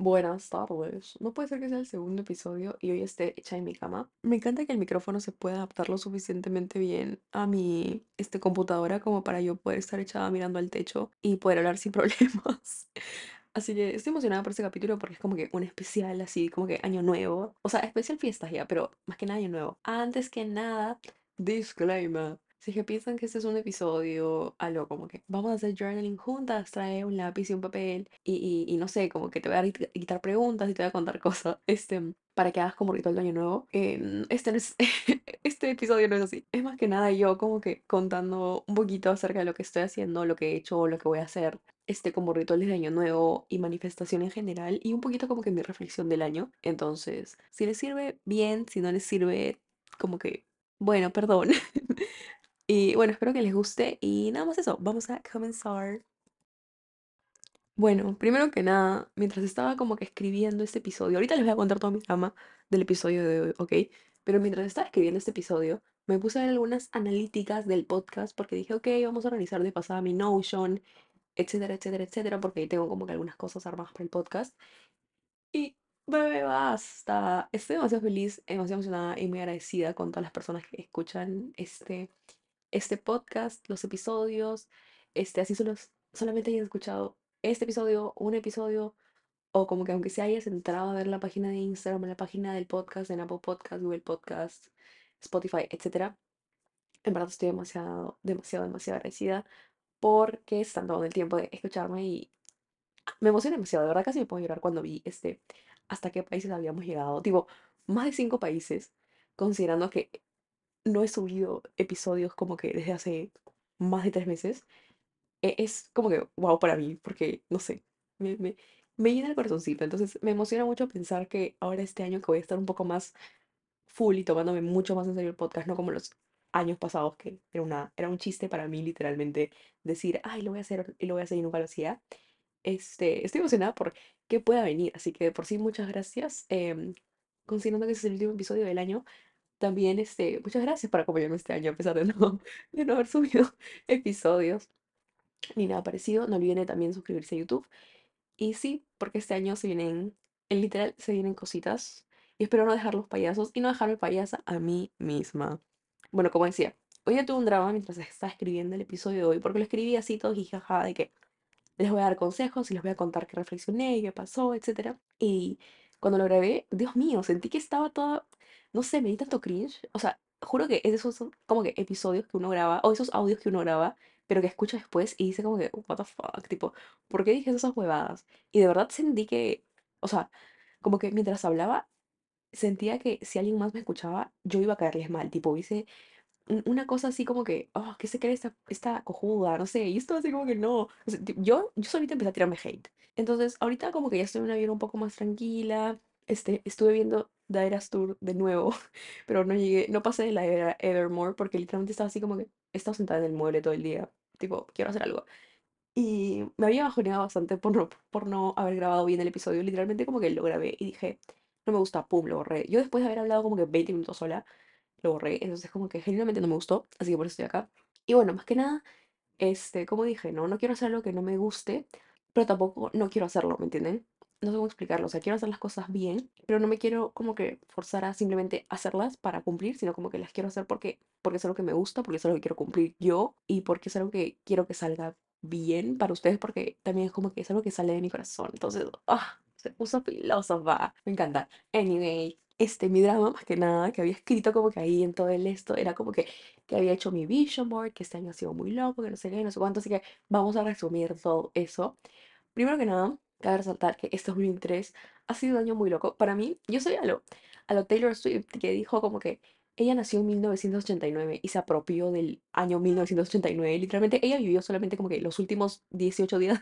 Buenas tardes. No puede ser que sea el segundo episodio y hoy esté hecha en mi cama. Me encanta que el micrófono se pueda adaptar lo suficientemente bien a mi este, computadora como para yo poder estar echada mirando al techo y poder hablar sin problemas. Así que estoy emocionada por este capítulo porque es como que un especial así, como que año nuevo. O sea, especial fiestas ya, pero más que nada año nuevo. Antes que nada, disclaimer. Si es que piensan que este es un episodio, algo como que vamos a hacer journaling juntas, trae un lápiz y un papel y, y- y no sé, como que te voy a quitar preguntas y te voy a contar cosas, este, para que hagas como ritual de año nuevo. em, este no es, este episodio no es así. Es más que nada yo como que contando un poquito acerca de lo que estoy haciendo, lo que he hecho, lo que voy a hacer, este, como rituales de año nuevo y manifestación en general y un poquito como que mi reflexión del año. Entonces, si les sirve, bien, si no les sirve, como que, bueno, perdón. Y bueno, espero que les guste y nada más eso, vamos a comenzar. Bueno, primero que nada, mientras estaba como que escribiendo este episodio, ahorita les voy a contar toda mi trama del episodio de hoy, ¿ok? Pero mientras estaba escribiendo este episodio, me puse a ver algunas analíticas del podcast porque dije, ok, vamos a organizar de pasada mi Notion, etcétera, etcétera, etcétera, porque ahí tengo como que algunas cosas armadas para el podcast. Y bebé, basta. Estoy demasiado feliz, demasiado emocionada y muy agradecida con todas las personas que escuchan este este podcast, los episodios, este, así solo, solamente hayas escuchado este episodio, un episodio, o como que aunque se hayas entrado a ver la página de Instagram, la página del podcast, en Apple Podcast, Google Podcast, Spotify, etcétera, en verdad estoy demasiado, demasiado, demasiado agradecida porque están tomando el tiempo de escucharme y me emociona demasiado, de verdad casi me puedo llorar cuando vi este, hasta qué países habíamos llegado, tipo, más de cinco países, considerando que no he subido episodios como que desde hace más de tres meses. e- Es como que wow para mí, porque no sé, me, me, me llena el corazoncito. Entonces me emociona mucho pensar que ahora este año que voy a estar un poco más full y tomándome mucho más en serio el podcast, no como los años pasados que era una, era un chiste para mí literalmente decir, ay, lo voy a hacer y lo voy a hacer y nunca lo. Este, estoy emocionada por qué pueda venir, así que de por sí muchas gracias. em, considerando que ese es el último episodio del año, también, este, muchas gracias por acompañarme este año, a pesar de no, de no haber subido episodios ni nada parecido. No olviden de también suscribirse a YouTube. Y sí, porque este año se vienen, en literal, se vienen cositas. Y espero no dejar los payasos y no dejarme payasa a mí misma. Bueno, como decía, hoy ya tuve un drama mientras estaba escribiendo el episodio de hoy, porque lo escribí así todo jijaja de que les voy a dar consejos y les voy a contar qué reflexioné, qué pasó, etcétera. Y cuando lo grabé, Dios mío, sentí que estaba toda, no sé, me di tanto cringe. O sea, juro que esos son como que episodios que uno graba, o esos audios que uno graba, pero que escucha después y dice como que, what the fuck, tipo, ¿por qué dije esas huevadas? Y de verdad sentí que, o sea, como que mientras hablaba, sentía que si alguien más me escuchaba, yo iba a caerles mal, tipo, hubiese una cosa así como que, oh, ¿qué se cree esta, esta cojuda? No sé, y esto así como que no. Yo, yo solita empecé a tirarme hate. Entonces, ahorita como que ya estoy en una vida un poco más tranquila. Este, estuve viendo The Eras Tour de nuevo, pero no llegué, no pasé de la era Evermore porque literalmente estaba así como que, he estado sentada en el mueble todo el día. Tipo, quiero hacer algo. Y me había bajoneado bastante por no, por no haber grabado bien el episodio. Literalmente como que lo grabé y dije, no me gusta, pum, lo borré. Yo después de haber hablado como que 20 minutos sola, lo borré. Entonces como que genuinamente no me gustó, así que por eso estoy acá. Y bueno, más que nada, este, como dije, no, no quiero hacer algo que no me guste, pero tampoco no quiero hacerlo, ¿me entienden? No sé cómo explicarlo, o sea, quiero hacer las cosas bien, pero no me quiero como que forzar a simplemente hacerlas para cumplir, sino como que las quiero hacer porque, porque es algo que me gusta, porque es algo que quiero cumplir yo y porque es algo que quiero que salga bien para ustedes, porque también es como que es algo que sale de mi corazón. Entonces, ah, se puso filósofa, me encanta. Anyway, este, mi drama más que nada, que había escrito como que ahí en todo el esto, era como que, que había hecho mi vision board, que este año ha sido muy loco, que no sé qué, no sé cuánto, así que vamos a resumir todo eso. Primero que nada, cabe resaltar que este 2023 ha sido un año muy loco. Para mí, yo soy a lo, a lo Taylor Swift, que dijo como que ella nació en 1989 y se apropió del año 1989. Literalmente, ella vivió solamente como que los últimos 18 días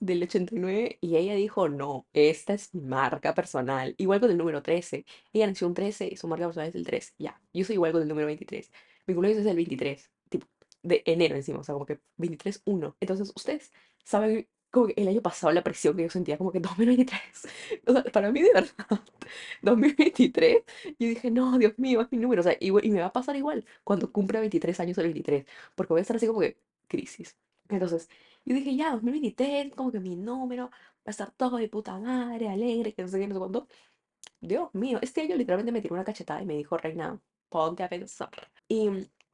del 89 y ella dijo, no, esta es mi marca personal. Igual con el número 13. Ella nació un 13 y su marca personal es el 3. Ya, yo soy igual con el número 23. Mi cumpleaños es el 23, tipo, de enero encima, o sea, como que 23-1. Entonces, ustedes saben como que el año pasado la presión que yo sentía, como que 2023. O sea, para mí de verdad, 2023, yo dije, no, Dios mío, es mi número. O sea, igual- y me va a pasar igual cuando cumpla 23 años el 23, porque voy a estar así como que crisis. Entonces, yo dije, ya, 2023, como que mi número, a estar todo de puta madre, alegre, que no sé qué, no sé cuánto. Dios mío, este año literalmente me tiró una cachetada y me dijo, Reina, ponte a pensar. Y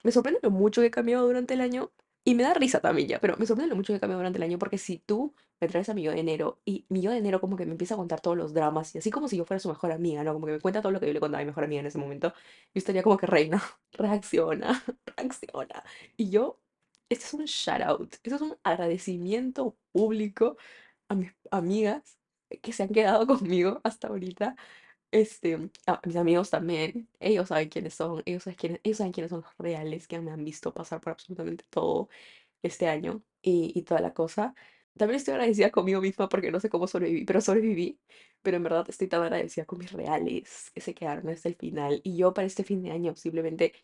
me sorprende lo mucho que he cambiado durante el año. Y me da risa también ya, pero me sorprende lo mucho que he cambiado durante el año porque si tú me traes a mi yo de enero y mi yo de enero como que me empieza a contar todos los dramas y así como si yo fuera su mejor amiga, ¿no? Como que me cuenta todo lo que yo le contaba a mi mejor amiga en ese momento, yo estaría como que reina, reacciona, reacciona. Y yo, este es un shout out, este es un agradecimiento público a mis amigas que se han quedado conmigo hasta ahorita este, a mis amigos también, ellos saben quiénes son, ellos saben quiénes, ellos saben quiénes son los reales que me han visto pasar por absolutamente todo este año y, y toda la cosa. También estoy agradecida conmigo misma porque no sé cómo sobreviví, pero sobreviví. Pero en verdad estoy tan agradecida con mis reales que se quedaron hasta el final. Y yo para este fin de año simplemente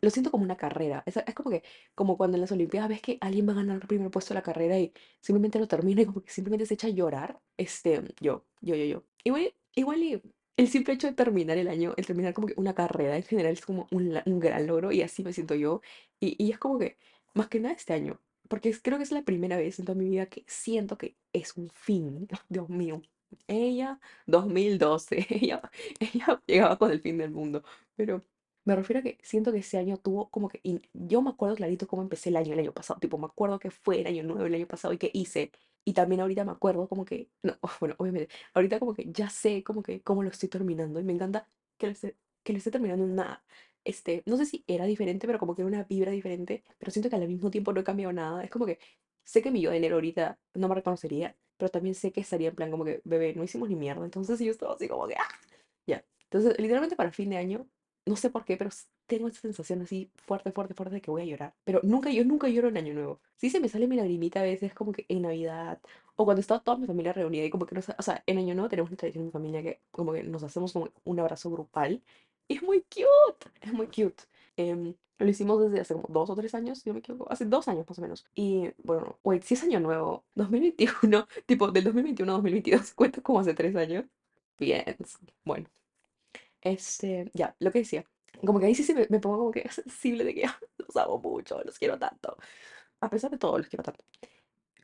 lo siento como una carrera. Es, es como que, como cuando en las Olimpiadas ves que alguien va a ganar el primer puesto de la carrera y simplemente lo termina y como que simplemente se echa a llorar. Este, yo, yo, yo, yo. Igual, igual y el simple hecho de terminar el año, el terminar como que una carrera en general es como un, un gran logro y así me siento yo. Y, y es como que, más que nada este año, porque es- creo que es la primera vez en toda mi vida que siento que es un fin. Dios mío. Ella, 2012, ella, ella llegaba con el fin del mundo. Pero me refiero a que siento que ese año tuvo como que... Yo me acuerdo clarito cómo empecé el año el año pasado. Tipo, me acuerdo que fue el año nuevo el año pasado y qué hice. Y también ahorita me acuerdo como que... No, bueno, obviamente ahorita como que ya sé como que cómo lo estoy terminando y me encanta que lo esté, que lo esté terminando en una, este, no sé si era diferente, pero como que era una vibra diferente, pero siento que al mismo tiempo no he cambiado nada. Es como que sé que mi yo de enero ahorita no me reconocería, pero también sé que estaría en plan como que, bebé, no hicimos ni mierda. Entonces yo estaba así como que, ¡ah! Ya. Entonces, literalmente para fin de año, no sé por qué, pero tengo esta sensación así fuerte, fuerte, fuerte de que voy a llorar. Pero nunca, yo nunca lloro en Año Nuevo. Sí se me sale mi lagrimita a veces como que en Navidad o cuando está toda mi familia reunida y como que nos, o sea, en Año Nuevo tenemos una tradición en mi familia que como que nos hacemos como un abrazo grupal. Y es muy cute, es muy cute. Em, lo hicimos desde hace como dos o tres años, si no me equivoco, hace dos años más o menos. Y bueno, wait, si es Año Nuevo, 2021, tipo del 2021 a 2022, cuenta como hace tres años. Bien, bueno, este, ya, lo que decía. Como que ahí sí se me, me pongo como que sensible de que ah, los amo mucho, los quiero tanto. A pesar de todo, los quiero tanto.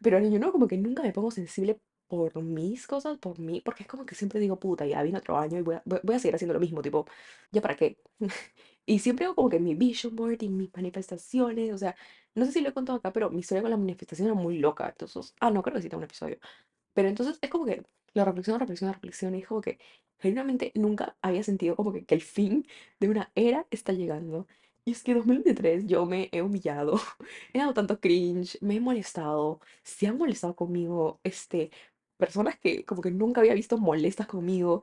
Pero año nuevo como que nunca me pongo sensible por mis cosas, por mí, porque es como que siempre digo, puta, ya viene otro año y voy a, voy a seguir haciendo lo mismo, tipo, ¿ya para qué? Y siempre hago como que mi vision board y mis manifestaciones, o sea, no sé si lo he contado acá, pero mi historia con la manifestación era muy loca, entonces, ah, no, creo que sí tengo un episodio. Pero entonces es como que la reflexión, reflexión, reflexión, y es como que genuinamente nunca había sentido como que, que el fin de una era está llegando. Y es que 2023 yo me he humillado, he dado tanto cringe, me he molestado, se han molestado conmigo, este, personas que como que nunca había visto molestas conmigo.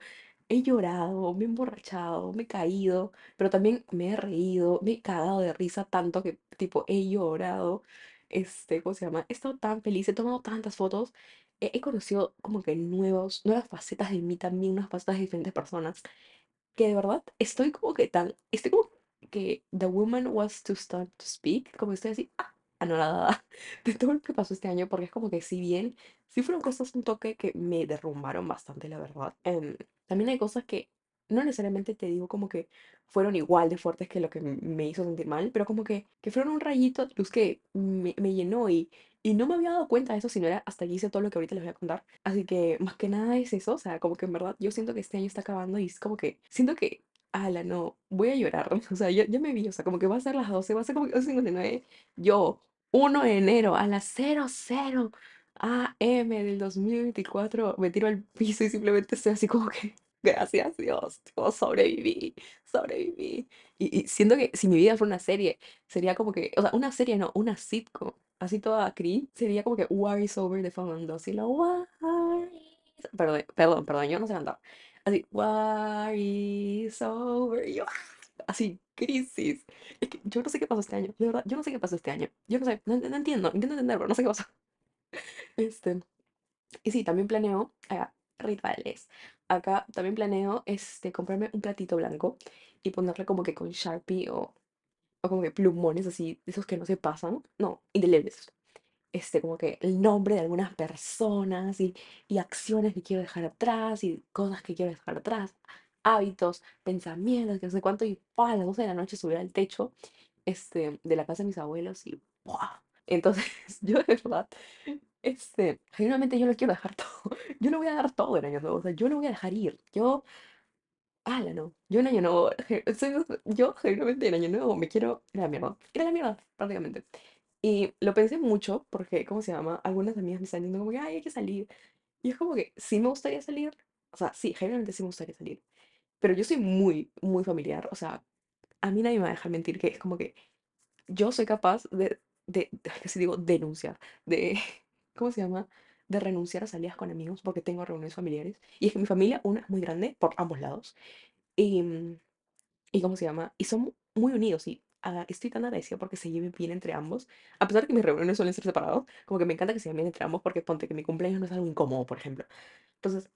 He llorado, me he emborrachado, me he caído, pero también me he reído, me he cagado de risa tanto que tipo he llorado. Este, ¿cómo se llama? He estado tan feliz, he tomado tantas fotos he, conocido como que nuevos, nuevas facetas de mí también, unas facetas de diferentes personas, que de verdad estoy como que tan, estoy como que the woman was to start to speak, como estoy así, ah, anonadada de todo lo que pasó este año, porque es como que si bien, sí fueron cosas un toque que me derrumbaron bastante, la verdad, em, también hay cosas que no necesariamente te digo como que fueron igual de fuertes que lo que me hizo sentir mal, pero como que, que fueron un rayito de luz que me, me llenó y, y no me había dado cuenta de eso, sino era hasta que hice todo lo que ahorita les voy a contar. Así que más que nada es eso, o sea, como que en verdad yo siento que este año está acabando y es como que siento que, ala, no, voy a llorar. O sea, ya, ya me vi, o sea, como que va a ser las 12 va a ser como que 12:59. Yo, uno de enero a las 00 AM del 2024 me tiro al piso y simplemente estoy así como que, gracias Dios, sobreviví, sobreviví. Y, y siento que si mi vida fuera una serie, sería como que, o sea, una serie no, una sitcom así toda cringe, sería como que War is over de fondo, así la War is... Perdón, perdón, perdón, yo no sé cantar. Así, War is over, yo, así, crisis. Es que yo no sé qué pasó este año, de verdad, yo no sé qué pasó este año. Yo no sé, no, no entiendo, intento entender, pero no sé qué pasó. Este, y sí, también planeo, ah, rituales. Acá también planeo, este, comprarme un platito blanco y ponerle como que con Sharpie o, o como que plumones así, esos que no se pasan, no, indelebles este, como que el nombre de algunas personas y, y acciones que quiero dejar atrás y cosas que quiero dejar atrás, hábitos, pensamientos, que no sé cuánto, y a las 12 de la noche subir al techo este, de la casa de mis abuelos y. Entonces, yo de verdad Este, genuinamente yo lo quiero dejar todo. Yo lo voy a dar todo en año nuevo. O sea, yo lo voy a dejar ir. Yo, ala, no. Yo en año nuevo, soy- yo genuinamente en año nuevo me quiero ir a la mierda. Ir a la mierda, prácticamente. Y lo pensé mucho porque, ¿cómo se llama? Algunas amigas me están diciendo como que, ay, hay que salir. Y es como que sí me gustaría salir. O sea, sí, genuinamente sí me gustaría salir. Pero yo soy muy, muy familiar. O sea, a mí nadie me va a dejar mentir que es como que yo soy capaz de, de, casi digo, denunciar, de, ¿cómo se llama? De renunciar a salidas con amigos porque tengo reuniones familiares. Y es que mi familia, una, es muy grande por ambos lados. Y, mm, y ¿cómo se llama? Y son muy unidos y ah, estoy tan agradecida porque se lleven bien entre ambos. A pesar de que mis reuniones suelen ser separados, como que me encanta que se lleven bien entre ambos porque ponte que mi cumpleaños no es algo incómodo, por ejemplo. Entonces,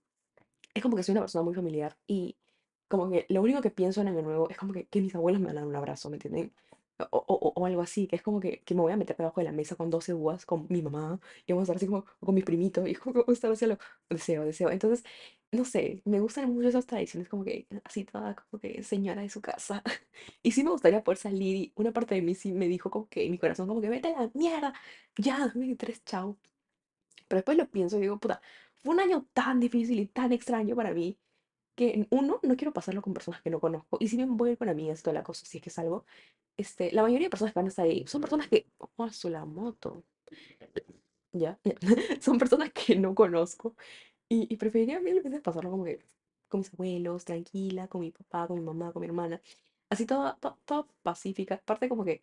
es como que soy una persona muy familiar y como que lo único que pienso en Año Nuevo es como que, que mis abuelos me van a dar un abrazo, ¿me entienden? O, o- o- algo así, que es como que, que me voy a meter debajo de la mesa con 12 uvas, con mi mamá, y vamos a estar así como con mis primitos, y como que vamos a estar así lo deseo, deseo. Entonces, no sé, me gustan mucho esas tradiciones, como que así toda, como que señora de su casa. Y sí me gustaría poder salir, y una parte de mí sí me dijo como que, en mi corazón, como que vete a la mierda, ya, 2023, chao. Pero después lo pienso y digo, puta, fue un año tan difícil y tan extraño para mí que uno, no quiero pasarlo con personas que no conozco. Y si bien voy a ir con amigas y toda la cosa, si es que salgo, este, la mayoría de personas que van a estar ahí son personas que, oh, su la moto, ya, son personas que no conozco. Y, y preferiría mil veces pasarlo como que con mis abuelos, tranquila, con mi papá, con mi mamá, con mi hermana. Así toda, toda, toda pacífica. Aparte como que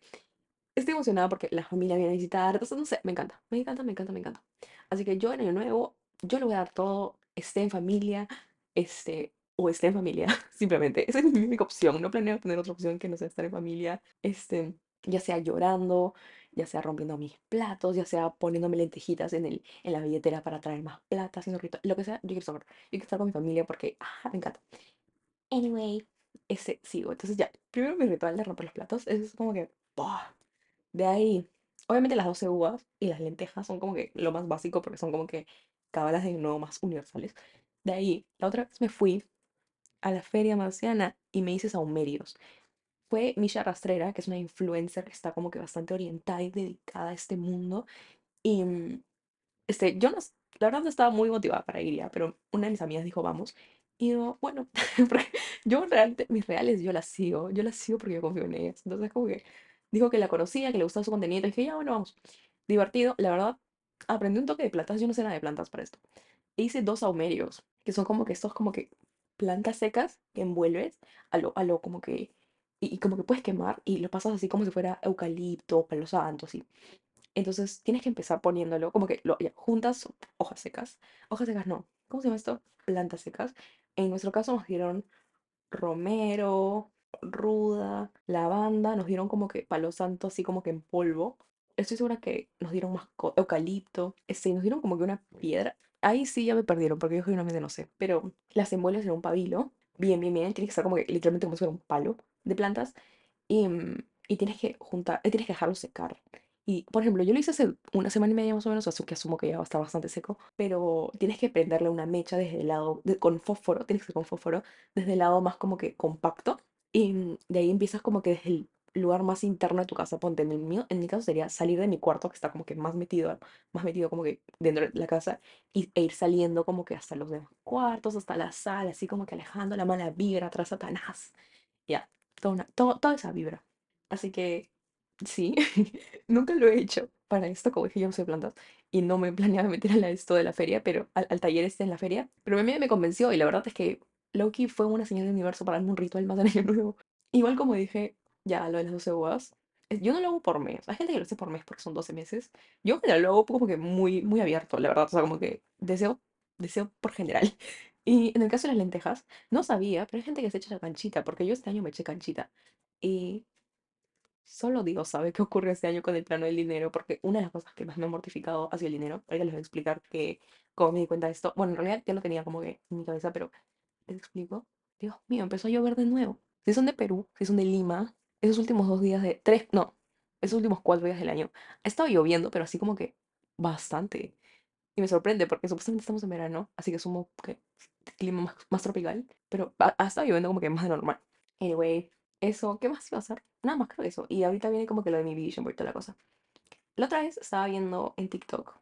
Estoy emocionada porque la familia viene a visitar, entonces no sé, me encanta, me encanta, me encanta, me encanta. Así que yo en Año Nuevo, yo le voy a dar todo, esté en familia, este, o esté en familia, simplemente. Esa es mi única opción, no planeo tener otra opción que no sea estar en familia, este, ya sea llorando, ya sea rompiendo mis platos, ya sea poniéndome lentejitas en el, en la billetera para traer más plata, haciendo ritual, lo que sea, yo quiero estar, yo quiero estar con mi familia porque, ah, me encanta. Anyway, ese sigo. Entonces ya, primero mi ritual de romper los platos, eso es como que. De ahí, obviamente las 12 uvas y las lentejas son como que lo más básico porque son como que cábalas de nuevo más universales. De ahí, la otra vez me fui a la feria marciana y me hice saumerios. Fue Misha Rastrera, que es una influencer que está como que bastante orientada y dedicada a este mundo. Y mm, este, yo no, la verdad no estaba muy motivada para ir ya, pero una de mis amigas dijo, vamos. Y yo, bueno, yo realmente, mis reales, yo las sigo, yo las sigo porque yo confío en ellas. Entonces, como que dijo que la conocía, que le gustaba su contenido, y dije, ya, bueno, vamos. Divertido, la verdad, aprendí un toque de plantas, yo no sé nada de plantas para esto. E hice dos saumerios, que son como que estos, como que plantas secas que envuelves a lo, a lo como que, y, como que puedes quemar y lo pasas así como si fuera eucalipto, palo santo, así. Entonces tienes que empezar poniéndolo, como que lo, ya, juntas hojas secas. Hojas secas no. ¿Cómo se llama esto? Plantas secas. En nuestro caso nos dieron romero, ruda, lavanda, nos dieron como que palo santo, así como que en polvo. Estoy segura que nos dieron más eucalipto, este, nos dieron como que una piedra. Ahí sí ya me perdieron, porque yo genuinamente no sé. Pero las envuelves en un pabilo, bien, bien, bien. Tiene que estar como que literalmente como si fuera un palo de plantas. Y, mm, y tienes que juntar, eh, tienes que dejarlo secar. Y, por ejemplo, yo lo hice hace una semana y media más o menos, así que asumo que ya va a estar bastante seco, pero tienes que prenderle una mecha desde el lado, de- con fósforo, tienes que ser con fósforo, desde el lado más como que compacto, y mm, de ahí empiezas como que desde el lugar más interno de tu casa, ponte, en el mío, en mi caso sería salir de mi cuarto, que está como que más metido, más metido como que dentro de la casa, y, e ir saliendo como que hasta los demás cuartos, hasta la sala, así como que alejando la mala vibra tras Satanás, ya, toda, una- todo- toda esa vibra. Así que sí, nunca lo he hecho para esto, como dije, yo no soy plantas y no me planeaba meter a esto de la feria, pero al, al taller este en la feria, pero mí me convenció y la verdad es que Loki fue una señal del universo para darme un ritual más de año nuevo. Igual como dije, ya lo de las 12 uvas, eh, yo no lo hago por mes, hay gente que lo hace por mes porque son 12 meses, yo en general lo hago como que muy, muy abierto, la verdad, o sea, como que deseo, deseo por general. Y en el caso de las lentejas, no sabía, pero hay gente que se echa la canchita, porque yo este año me eché canchita. Y Solo Dios sabe qué ocurre este año con el plano del dinero, porque una de las cosas que más me ha mortificado ha sido el dinero. Ahorita les voy a explicar que, cómo me di cuenta de esto. Bueno, en realidad ya lo tenía como que en mi cabeza, pero les explico. Dios mío, empezó a llover de nuevo. Si son de Perú, si son de Lima, esos últimos dos días de... Tres, no, esos últimos cuatro días del año, ha estado lloviendo, pero así como que bastante. Y me sorprende porque supuestamente estamos en verano, así que asumo que clima más, tropical, pero ha, ha estado lloviendo como que más de normal. Anyway, eso, ¿qué más iba a hacer? Nada más creo que eso. Y ahorita viene como que lo de mi vision board toda la cosa. La otra vez estaba viendo en TikTok.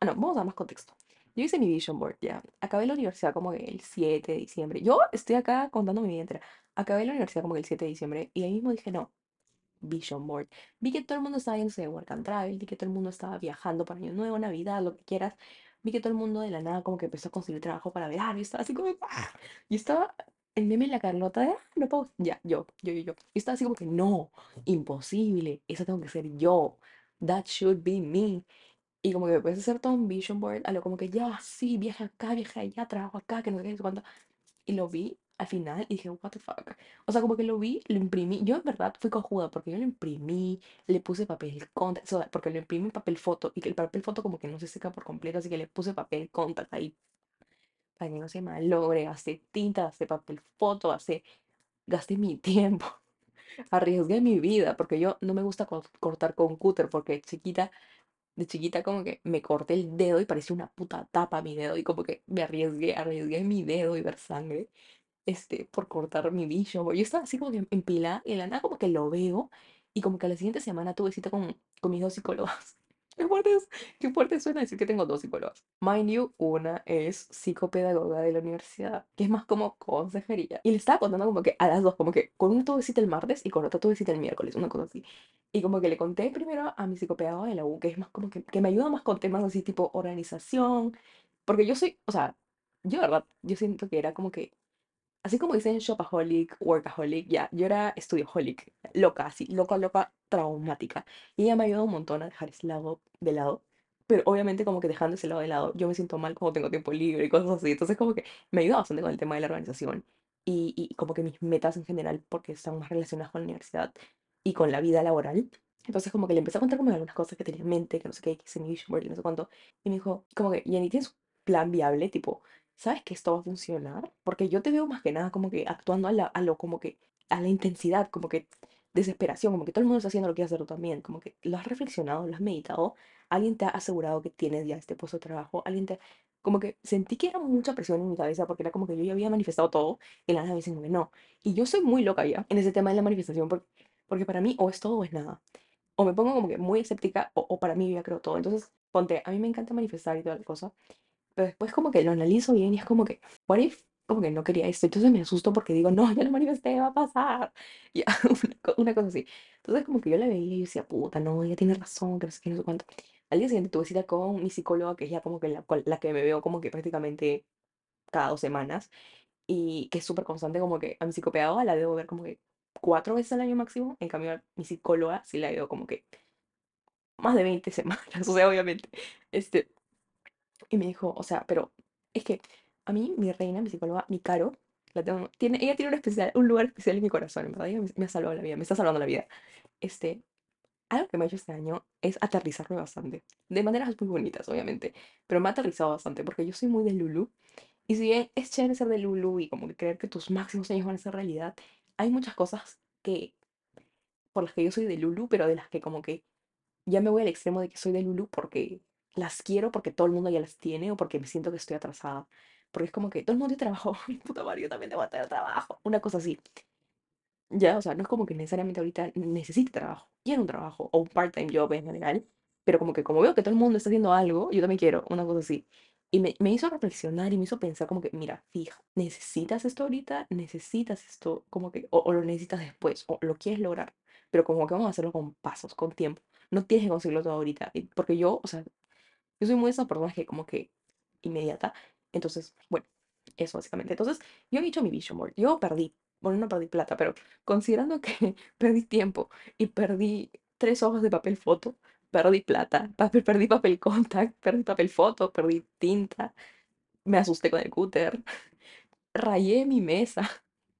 Ah, no, vamos a dar más contexto. Yo hice mi vision board, ya. Acabé la universidad como el 7 de diciembre. Yo estoy acá contando mi vida entera. Acabé la universidad como el 7 de diciembre y ahí mismo dije, no, vision board. Vi que todo el mundo estaba yéndose de work and travel, vi que todo el mundo estaba viajando para Año Nuevo, Navidad, lo que quieras. Vi que todo el mundo de la nada como que empezó a conseguir trabajo para verano y estaba así como, ¡ah! Y estaba el meme en la Carlota de, ah, no puedo, ya, yo, yo, yo, yo. Y estaba así como que, no, imposible, esa tengo que ser yo. That should be me. Y como que me hacer todo un vision board, a lo como que ya, sí, viaje acá, viaje allá, trabajo acá, que no sé qué, no sé cuánto. Y lo vi al final y dije, what the fuck. O sea, como que lo vi, lo imprimí. Yo en verdad fui cojuda porque yo lo imprimí, le puse papel contact, o sea, porque lo imprimí en papel foto y que el papel foto como que no se seca por completo, así que le puse papel contact ahí para que no se malogre, gasté tinta, gasté papel foto, gasté, gasté mi tiempo, arriesgué mi vida, porque yo no me gusta co- cortar con cúter, porque chiquita de chiquita como que me corté el dedo y parecía una puta tapa mi dedo y como que me arriesgué, arriesgué mi dedo y ver sangre, este, por cortar mi bicho. Yo estaba así como que en pila y de la nada como que lo veo y como que a la siguiente semana tuve cita con, con mis dos psicólogas. Qué fuerte, es- qué fuerte suena decir que tengo dos psicólogas. Mind you, una es psicopedagoga de la universidad, que es más como consejería. Y le estaba contando como que a las dos, como que con una tuve cita el martes y con otra tuve cita el miércoles, una cosa así. Y como que le conté primero a mi psicopedagoga de la U, que es más como que, que me ayuda más con temas así tipo organización, porque yo soy, o sea, yo de verdad, yo siento que era como que Así como dicen shopaholic, workaholic, ya, yo era estudioholic, loca, así, loca, loca, traumática. Y ella me ayudó un montón a dejar ese lado de lado. Pero obviamente como que dejando ese lado de lado, yo me siento mal cuando tengo tiempo libre y cosas así. Entonces como que me ayuda bastante con el tema de la organización. Y, y como que mis metas en general, porque están más relacionadas con la universidad y con la vida laboral. Entonces como que le empecé a contar como algunas cosas que tenía en mente, que no sé qué, que hice mi vision board y no sé cuánto. Y me dijo, como que, Jenny, ¿tienes un plan viable? Tipo, ¿sabes que esto va a funcionar? Porque yo te veo más que nada como que actuando a lo como que a la intensidad, como que desesperación, como que todo el mundo está haciendo lo que hacer tú también, como que lo has reflexionado, lo has meditado, alguien te ha asegurado que tienes ya este puesto de trabajo, alguien te... Como que sentí que era mucha presión en mi cabeza porque era como que yo ya había manifestado todo y la nada me dicen que no. Y yo soy muy loca ya en ese tema de la manifestación porque, porque para mí o es todo o es nada. O me pongo como que muy escéptica o, o para mí yo ya creo todo. Entonces, ponte, a mí me encanta manifestar y toda la cosa. Pero después como que lo analizo bien y es como que, what if como que no quería esto? Entonces me asusto porque digo, no, ya lo manifesté, va a pasar. Ya, una, una cosa así. Entonces como que yo la veía y yo decía, puta, no, ella tiene razón, que no sé qué, no sé cuánto. Al día siguiente tuve cita con mi psicóloga, que es ya como que la, la que me veo como que prácticamente cada dos semanas y que es súper constante, como que a mi psicopedagoga la debo ver como que cuatro veces al año máximo, en cambio a mi psicóloga sí la veo como que más de 20 semanas, o sea, obviamente. Este, y me dijo, o sea, pero es que a mí, mi reina, mi psicóloga, mi Caro, la tengo, tiene, ella tiene un, especial, un lugar especial en mi corazón, me, me ha salvado la vida, me está salvando la vida. Este, algo que me ha hecho este año es aterrizarme bastante, de maneras muy bonitas, obviamente, pero me ha aterrizado bastante porque yo soy muy de Lulu, y si bien es chévere ser de Lulu y como que creer que tus máximos sueños van a ser realidad, hay muchas cosas que, por las que yo soy de Lulu, pero de las que como que ya me voy al extremo de que soy de Lulu porque las quiero, porque todo el mundo ya las tiene o porque me siento que estoy atrasada. Porque es como que todo el mundo tiene trabajo, puta madre, yo también tengo que tener trabajo. Una cosa así. Ya, o sea, no es como que necesariamente ahorita necesite trabajo. Quiero un trabajo o un part-time job en general. Pero como que como veo que todo el mundo está haciendo algo, yo también quiero una cosa así. Y me, me hizo reflexionar y me hizo pensar como que, mira, fija, ¿necesitas esto ahorita? ¿Necesitas esto como que, o, o lo necesitas después, o lo quieres lograr? Pero como que vamos a hacerlo con pasos, con tiempo. No tienes que conseguirlo todo ahorita. Porque yo, o sea, yo soy muy de esas personas que como que inmediata. Entonces, bueno, eso básicamente. Entonces, yo he hecho mi vision board. Yo perdí, bueno, no perdí plata, pero considerando que perdí tiempo y perdí tres hojas de papel foto, perdí plata, perdí papel contact, perdí papel foto, perdí tinta, me asusté con el cúter, rayé mi mesa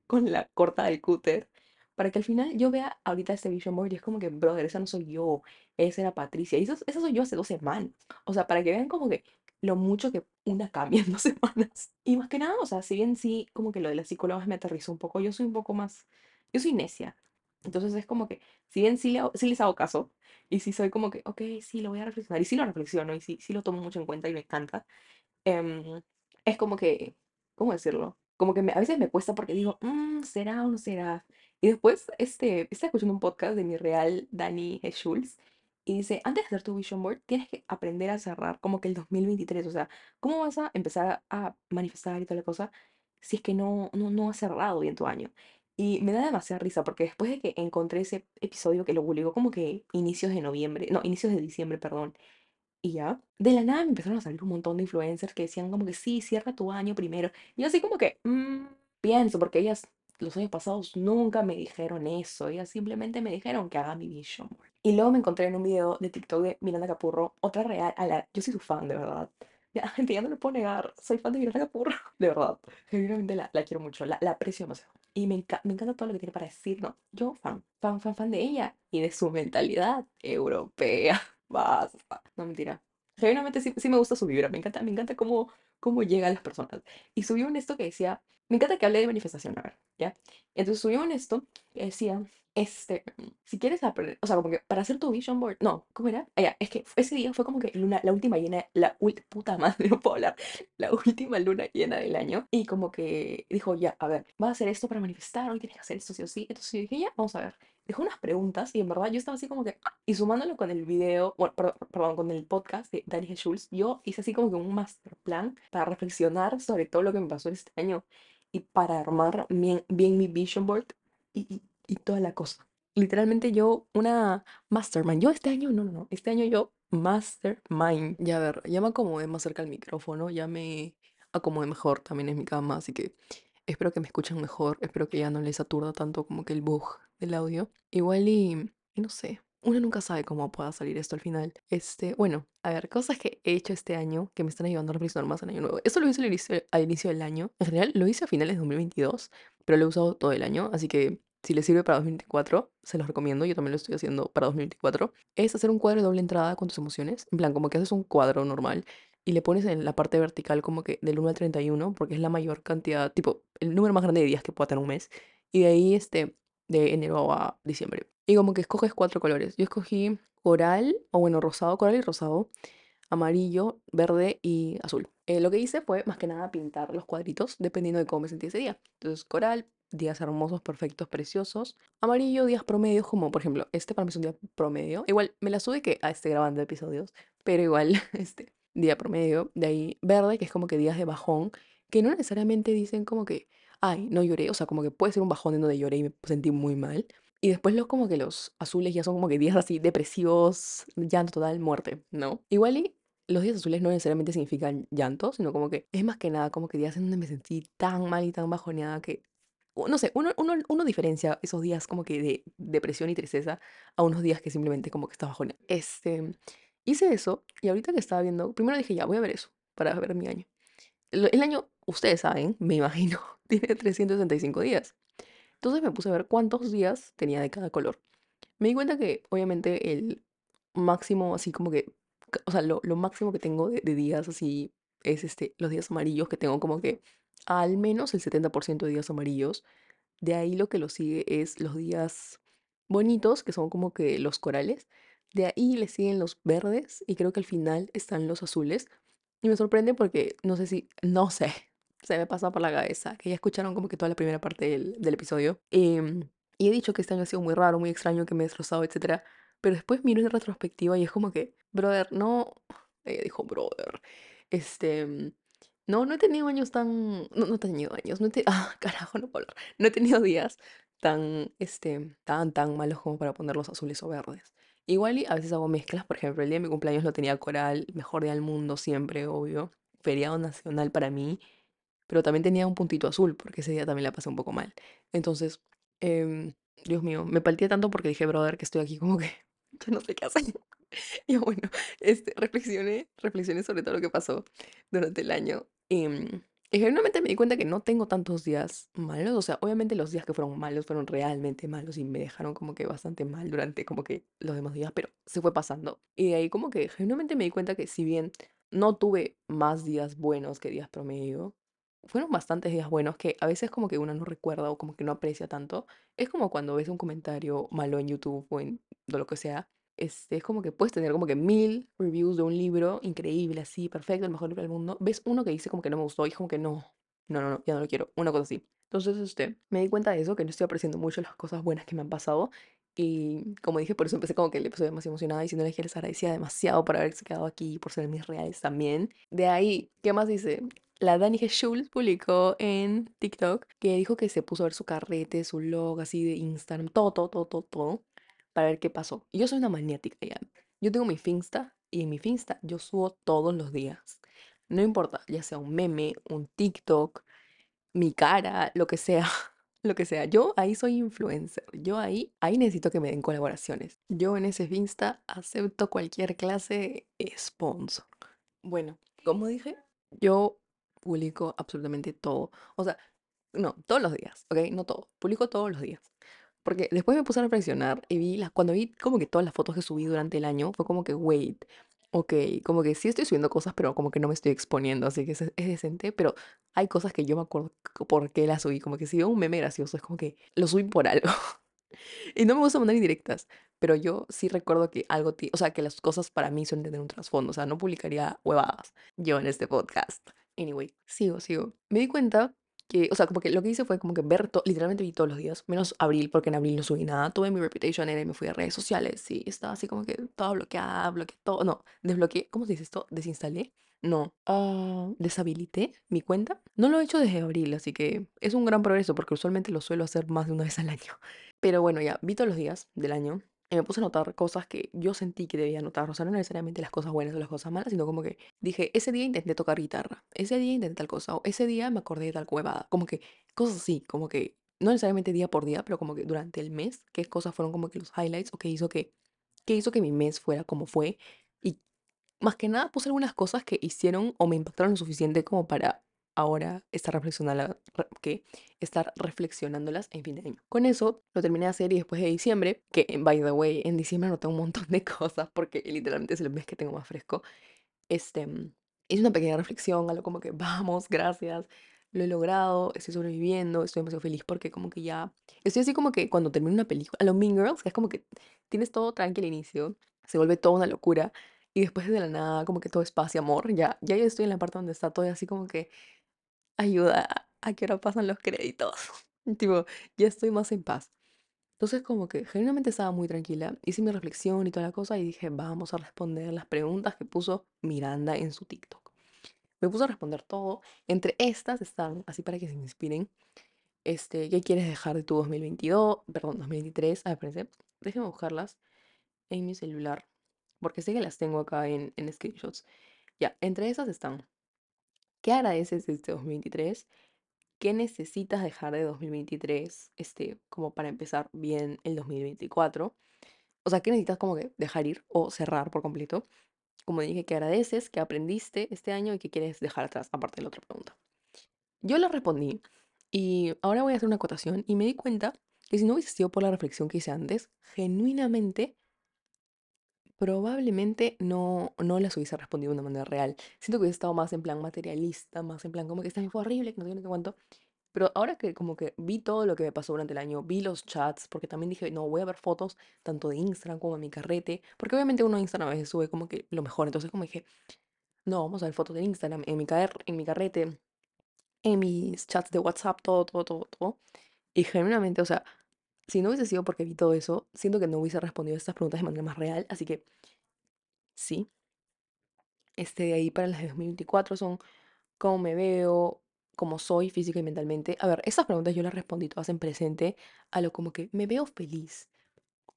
con la corta del cúter para que al final yo vea ahorita este vision board y es como que, brother, esa no soy yo, esa era Patricia, y esa, esa soy yo hace dos semanas. O sea, para que vean como que lo mucho que una cambia en dos semanas. Y más que nada, o sea, si bien sí, como que lo de las psicólogas me aterrizó un poco, yo soy un poco más, yo soy necia. Entonces es como que, si bien sí, le sí les hago caso, y sí soy como que, ok, sí, lo voy a reflexionar, y sí lo reflexiono, y sí, sí lo tomo mucho en cuenta y me encanta, em, es como que, ¿cómo decirlo? Como que me- a veces me cuesta porque digo, "Mm, ¿será o no será? Y después este, estaba escuchando un podcast de mi real Dani. Schulz Y dice, antes de hacer tu vision board, tienes que aprender a cerrar como que el 2023. O sea, ¿cómo vas a empezar a manifestar y toda la cosa si es que no, no, no has cerrado bien tu año? Y me da demasiada risa porque después de que encontré ese episodio que lo publicó como que inicios de noviembre, no, inicios de diciembre, perdón, y ya, de la nada me empezaron a salir un montón de influencers que decían como que sí, cierra tu año primero. Y yo así como que, "Mm, pienso, porque ellas los años pasados nunca me dijeron eso, ellas simplemente me dijeron que haga mi vision board. Y luego me encontré en un video de TikTok de Miranda Capurro, otra real, a la, yo soy su fan, de verdad. Ya, ya no lo puedo negar, soy fan de Miranda Capurro, de verdad. Genuinamente la, la quiero mucho, la, la aprecio demasiado. Y me, enca- me encanta todo lo que tiene para decir, ¿no? Yo fan, fan, fan, fan de ella y de su mentalidad europea. Basta. No, mentira. Genuinamente sí, sí me gusta su vibra. Me encanta, me encanta cómo, cómo llega a las personas. Y subió un esto que decía, me encanta que hable de manifestación, a ver, ¿ya? Entonces subió un esto que decía, este, si quieres aprender, o sea, como que para hacer tu vision board, no, ¿cómo era? Ah, ya, es que ese día fue como que luna, la última llena, la ult- puta madre, no puedo hablar, la última luna llena del año. Y como que dijo, ya, a ver, vas a hacer esto para manifestar, hoy tienes que hacer esto sí o sí. Entonces yo dije, ya, vamos a ver. Dejó unas preguntas y en verdad yo estaba así como que, y sumándolo con el video, bueno, perdón, perdón, con el podcast de Daniel Schulz, yo hice así como que un master plan para reflexionar sobre todo lo que me pasó este año y para armar bien, bien mi vision board y, y, y toda la cosa. Literalmente yo, una mastermind. Yo este año, no, no, no, este año yo mastermind. Ya a ver, ya me acomodé más cerca al micrófono, ya me acomodé mejor también en mi cama, así que espero que me escuchen mejor, espero que ya no les aturda tanto como que el bug del audio. Igual y, no sé, uno nunca sabe cómo pueda salir esto al final. Este, bueno, a ver, cosas que he hecho este año que me están ayudando a reflexionar más en año nuevo. Esto lo hice al inicio, al inicio del año. En general, lo hice a finales de 2022, pero lo he usado todo el año, así que si les sirve para 2024, se los recomiendo. Yo también lo estoy haciendo para 2024. Es hacer un cuadro de doble entrada con tus emociones. En plan, como que haces un cuadro normal y le pones en la parte vertical como que del 1 al 31, porque es la mayor cantidad, tipo, el número más grande de días que pueda tener un mes. Y de ahí, este, de enero a diciembre. Y como que escoges cuatro colores. Yo escogí coral, o bueno, rosado, coral y rosado, amarillo, verde y azul. Eh, lo que hice fue más que nada pintar los cuadritos dependiendo de cómo me sentí ese día. Entonces, coral, días hermosos, perfectos, preciosos. Amarillo, días promedios, como por ejemplo, este para mí es un día promedio. Igual me la sube que a este grabando episodios, pero igual, este, día promedio. De ahí, verde, que es como que días de bajón, que no necesariamente dicen como que, ay, no lloré. O sea, como que puede ser un bajón en donde lloré y me sentí muy mal. Y después los como que los azules ya son como que días así depresivos, llanto total, muerte, ¿no? Igual y los días azules no necesariamente significan llanto, sino como que es más que nada como que días en donde me sentí tan mal y tan bajoneada que, no sé, uno, uno, uno diferencia esos días como que de depresión y tristeza a unos días que simplemente como que estás bajoneada. Este, hice eso y ahorita que estaba viendo, primero dije, ya, voy a ver eso para ver mi año. El, año, ustedes saben, me imagino, tiene 365 días. Entonces me puse a ver cuántos días tenía de cada color. Me di cuenta que obviamente el máximo, así como que, o sea, lo, máximo que tengo de, de días así es este, los días amarillos, que tengo como que al menos el 70% de días amarillos. De ahí lo que lo sigue es los días bonitos, que son como que los corales. De ahí le siguen los verdes y creo que al final están los azules. Y me sorprende porque no sé si, no sé, se me pasa por la cabeza, que ya escucharon como que toda la primera parte del, del episodio. em, y he dicho que este año ha sido muy raro, muy extraño, que me he destrozado, etcétera. Pero después miro en retrospectiva y es como que, brother, no, ella dijo, brother, este, mm, no, no he tenido años tan, no, no he tenido años, no he te- ah, carajo, no puedo hablar, no he tenido días tan, este, tan, tan malos como para ponerlos azules o verdes. Igual y a veces hago mezclas, por ejemplo, el día de mi cumpleaños lo tenía coral, mejor día del mundo siempre, obvio, feriado nacional para mí, pero también tenía un puntito azul, porque ese día también la pasé un poco mal. Entonces, em, Dios mío, me palteé tanto porque dije, brother, que estoy aquí como que yo no sé qué hacer. Y bueno, este, reflexioné, reflexioné sobre todo lo que pasó durante el año. em, y genuinamente me di cuenta que no tengo tantos días malos. O sea, obviamente los días que fueron malos fueron realmente malos y me dejaron como que bastante mal durante como que los demás días, pero se fue pasando. Y de ahí como que genuinamente me di cuenta que si bien no tuve más días buenos que días promedio, fueron bastantes días buenos que a veces como que uno no recuerda o como que no aprecia tanto. Es como cuando ves un comentario malo en YouTube o en lo que sea este, es como que puedes tener como que mil reviews de un libro increíble, así, perfecto, el mejor libro del mundo. Ves uno que dice como que no me gustó y es como que no, no, no, no, ya no lo quiero, una cosa así. Entonces, este, me di cuenta de eso, que no estoy apreciando mucho las cosas buenas que me han pasado Y como dije, por eso empecé como que el episodio más emocionada diciéndole que les agradecía demasiado por haberse quedado aquí, por ser mis reales también. De ahí, ¿qué más dice? La Dani G. Schultz publicó en TikTok que dijo que se puso a ver su carrete, su log así de Instagram, todo, todo, todo, todo, para ver qué pasó. Y yo soy una maniática ya. Yo tengo mi Finsta y en mi Finsta yo subo todos los días. No importa, ya sea un meme, un TikTok, mi cara, lo que sea. Lo que sea, yo ahí soy influencer. Yo ahí, ahí necesito que me den colaboraciones. Yo en ese Finsta acepto cualquier clase de sponsor. Bueno, como dije, yo publico absolutamente todo. O sea, no, todos los días, ¿ok? No todo. Publico todos los días. Porque después me puse a reflexionar y vi las, cuando vi como que todas las fotos que subí durante el año, fue como que, wait, ok, como que sí estoy subiendo cosas, pero como que no me estoy exponiendo, así que es, es decente, pero hay cosas que yo me acuerdo por qué las subí, como que si veo un meme gracioso, es como que lo subí por algo. Y no me gusta mandar indirectas, pero yo sí recuerdo que algo, o sea, que las cosas para mí suelen tener un trasfondo, o sea, no publicaría huevadas yo en este podcast. Anyway, sigo, sigo. Me di cuenta que, o sea, como que lo que hice fue como que ver, to- literalmente vi todos los días, menos abril, porque en abril no subí nada. Tuve mi reputation era y me fui a redes sociales y estaba así como que todo bloqueada, bloqueé todo, no, desbloqueé, ¿cómo se dice esto? Desinstalé. No, ah, deshabilité mi cuenta. No lo he hecho desde abril, así que es un gran progreso porque usualmente lo suelo hacer más de una vez al año. Pero bueno, ya, vi todos los días del año y me puse a notar cosas que yo sentí que debía notar. O sea, no necesariamente las cosas buenas o las cosas malas, sino como que dije, ese día intenté tocar guitarra, ese día intenté tal cosa, o ese día me acordé de tal huevada. Como que cosas así, como que no necesariamente día por día, pero como que durante el mes, qué cosas fueron como que los highlights o qué hizo que, qué hizo que mi mes fuera como fue. Y más que nada puse algunas cosas que hicieron o me impactaron lo suficiente como para ahora estar reflexionando, que estar reflexionándolas en fin de año. Con eso lo terminé de hacer y después de diciembre, que by the way, en diciembre noté un montón de cosas porque literalmente es el mes que tengo más fresco. Este, mm, hice una pequeña reflexión, algo como que vamos, gracias, lo he logrado, estoy sobreviviendo, estoy demasiado feliz porque como que ya, estoy así como que cuando termino una película, a lo Mean Girls, que es como que tienes todo tranquilo al inicio, se vuelve toda una locura y después de la nada como que todo es paz y amor, ya, ya estoy en la parte donde está todo así como que ayuda, a qué hora pasan los créditos, tipo, ya estoy más en paz. Entonces como que genuinamente estaba muy tranquila, hice mi reflexión y toda la cosa y dije, vamos a responder las preguntas que puso Miranda en su TikTok. Me puse a responder todo. Entre estas están, así para que se inspiren, este, ¿qué quieres dejar de tu 2022? Perdón, 2023. Ah, espérense, déjenme buscarlas en mi celular, porque sé que las tengo acá en, en screenshots. Ya, entre esas están, ¿qué agradeces de este 2023? ¿Qué necesitas dejar de 2023, este, como para empezar bien el 2024? O sea, ¿qué necesitas como que dejar ir o cerrar por completo? Como dije, ¿qué agradeces? ¿Qué aprendiste este año y qué quieres dejar atrás? Aparte de la otra pregunta. Yo le respondí y ahora voy a hacer una acotación y me di cuenta que si no hubiese sido por la reflexión que hice antes, genuinamente, probablemente no, no las hubiese respondido de una manera real. Siento que hubiese estado más en plan materialista, más en plan como que esta fue horrible, que no sé qué cuánto. Pero ahora que como que vi todo lo que me pasó durante el año, vi los chats, porque también dije, no, voy a ver fotos tanto de Instagram como de mi carrete, porque obviamente uno en Instagram a veces sube como que lo mejor, entonces como dije, no, vamos a ver fotos de Instagram, en mi, car en mi carrete, en mis chats de WhatsApp, todo, todo, todo, todo. Y genuinamente, o sea, si no hubiese sido porque vi todo eso, siento que no hubiese respondido a estas preguntas de manera más real, así que sí, este de ahí para las de 2024 son cómo me veo, cómo soy física y mentalmente. A ver, esas preguntas yo las respondí todas en presente, a lo como que me veo feliz.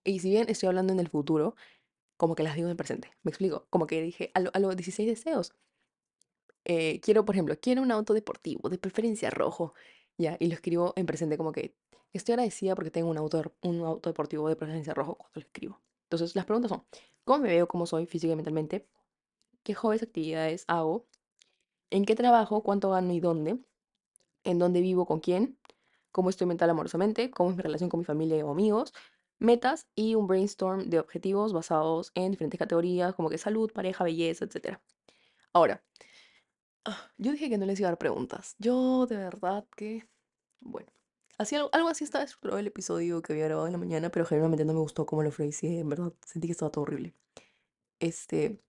Y si bien estoy hablando en el futuro, como que las digo en el presente. ¿Me explico? Como que dije, a, lo- a los 16 deseos. eh, quiero, por ejemplo, quiero un auto deportivo, de preferencia rojo. Ya, y lo escribo en presente como que estoy agradecida porque tengo un auto, un auto deportivo de preferencia rojo cuando lo escribo. Entonces, las preguntas son, ¿cómo me veo, cómo soy física y mentalmente? ¿Qué jóvenes actividades hago? ¿En qué trabajo? ¿Cuánto gano y dónde? ¿En dónde vivo? ¿Con quién? ¿Cómo estoy mental amorosamente? ¿Cómo es mi relación con mi familia o amigos? Metas y un brainstorm de objetivos basados en diferentes categorías como que salud, pareja, belleza, etcétera. Ahora, ah, yo dije que no les iba a dar preguntas. Yo de verdad que, bueno, así, algo, algo así estaba estructurado el episodio que había grabado en la mañana, pero generalmente no me gustó cómo lo ofrecí, en verdad sentí que estaba todo horrible. Este,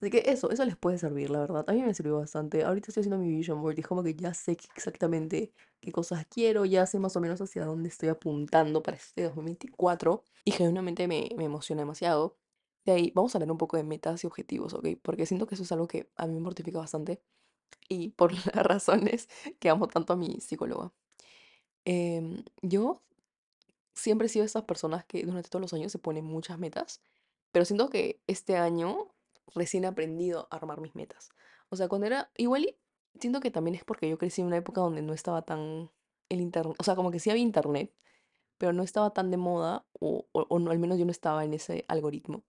Así que eso, eso les puede servir, la verdad. A mí me sirvió bastante. Ahorita estoy haciendo mi vision board y es como que ya sé exactamente qué cosas quiero, ya sé más o menos hacia dónde estoy apuntando para este 2024 y genuinamente me, me emociona demasiado. De ahí, vamos a hablar un poco de metas y objetivos, ¿ok? Porque siento que eso es algo que a mí me mortifica bastante y por las razones que amo tanto a mi psicóloga. Em, yo siempre he sido de esas personas que durante todos los años se ponen muchas metas, pero siento que este año recién he aprendido a armar mis metas. O sea, cuando era igual, y siento que también es porque yo crecí en una época donde no estaba tan el internet, o sea, como que sí había internet, pero no estaba tan de moda, o, o, no, al menos yo no estaba en ese algoritmo.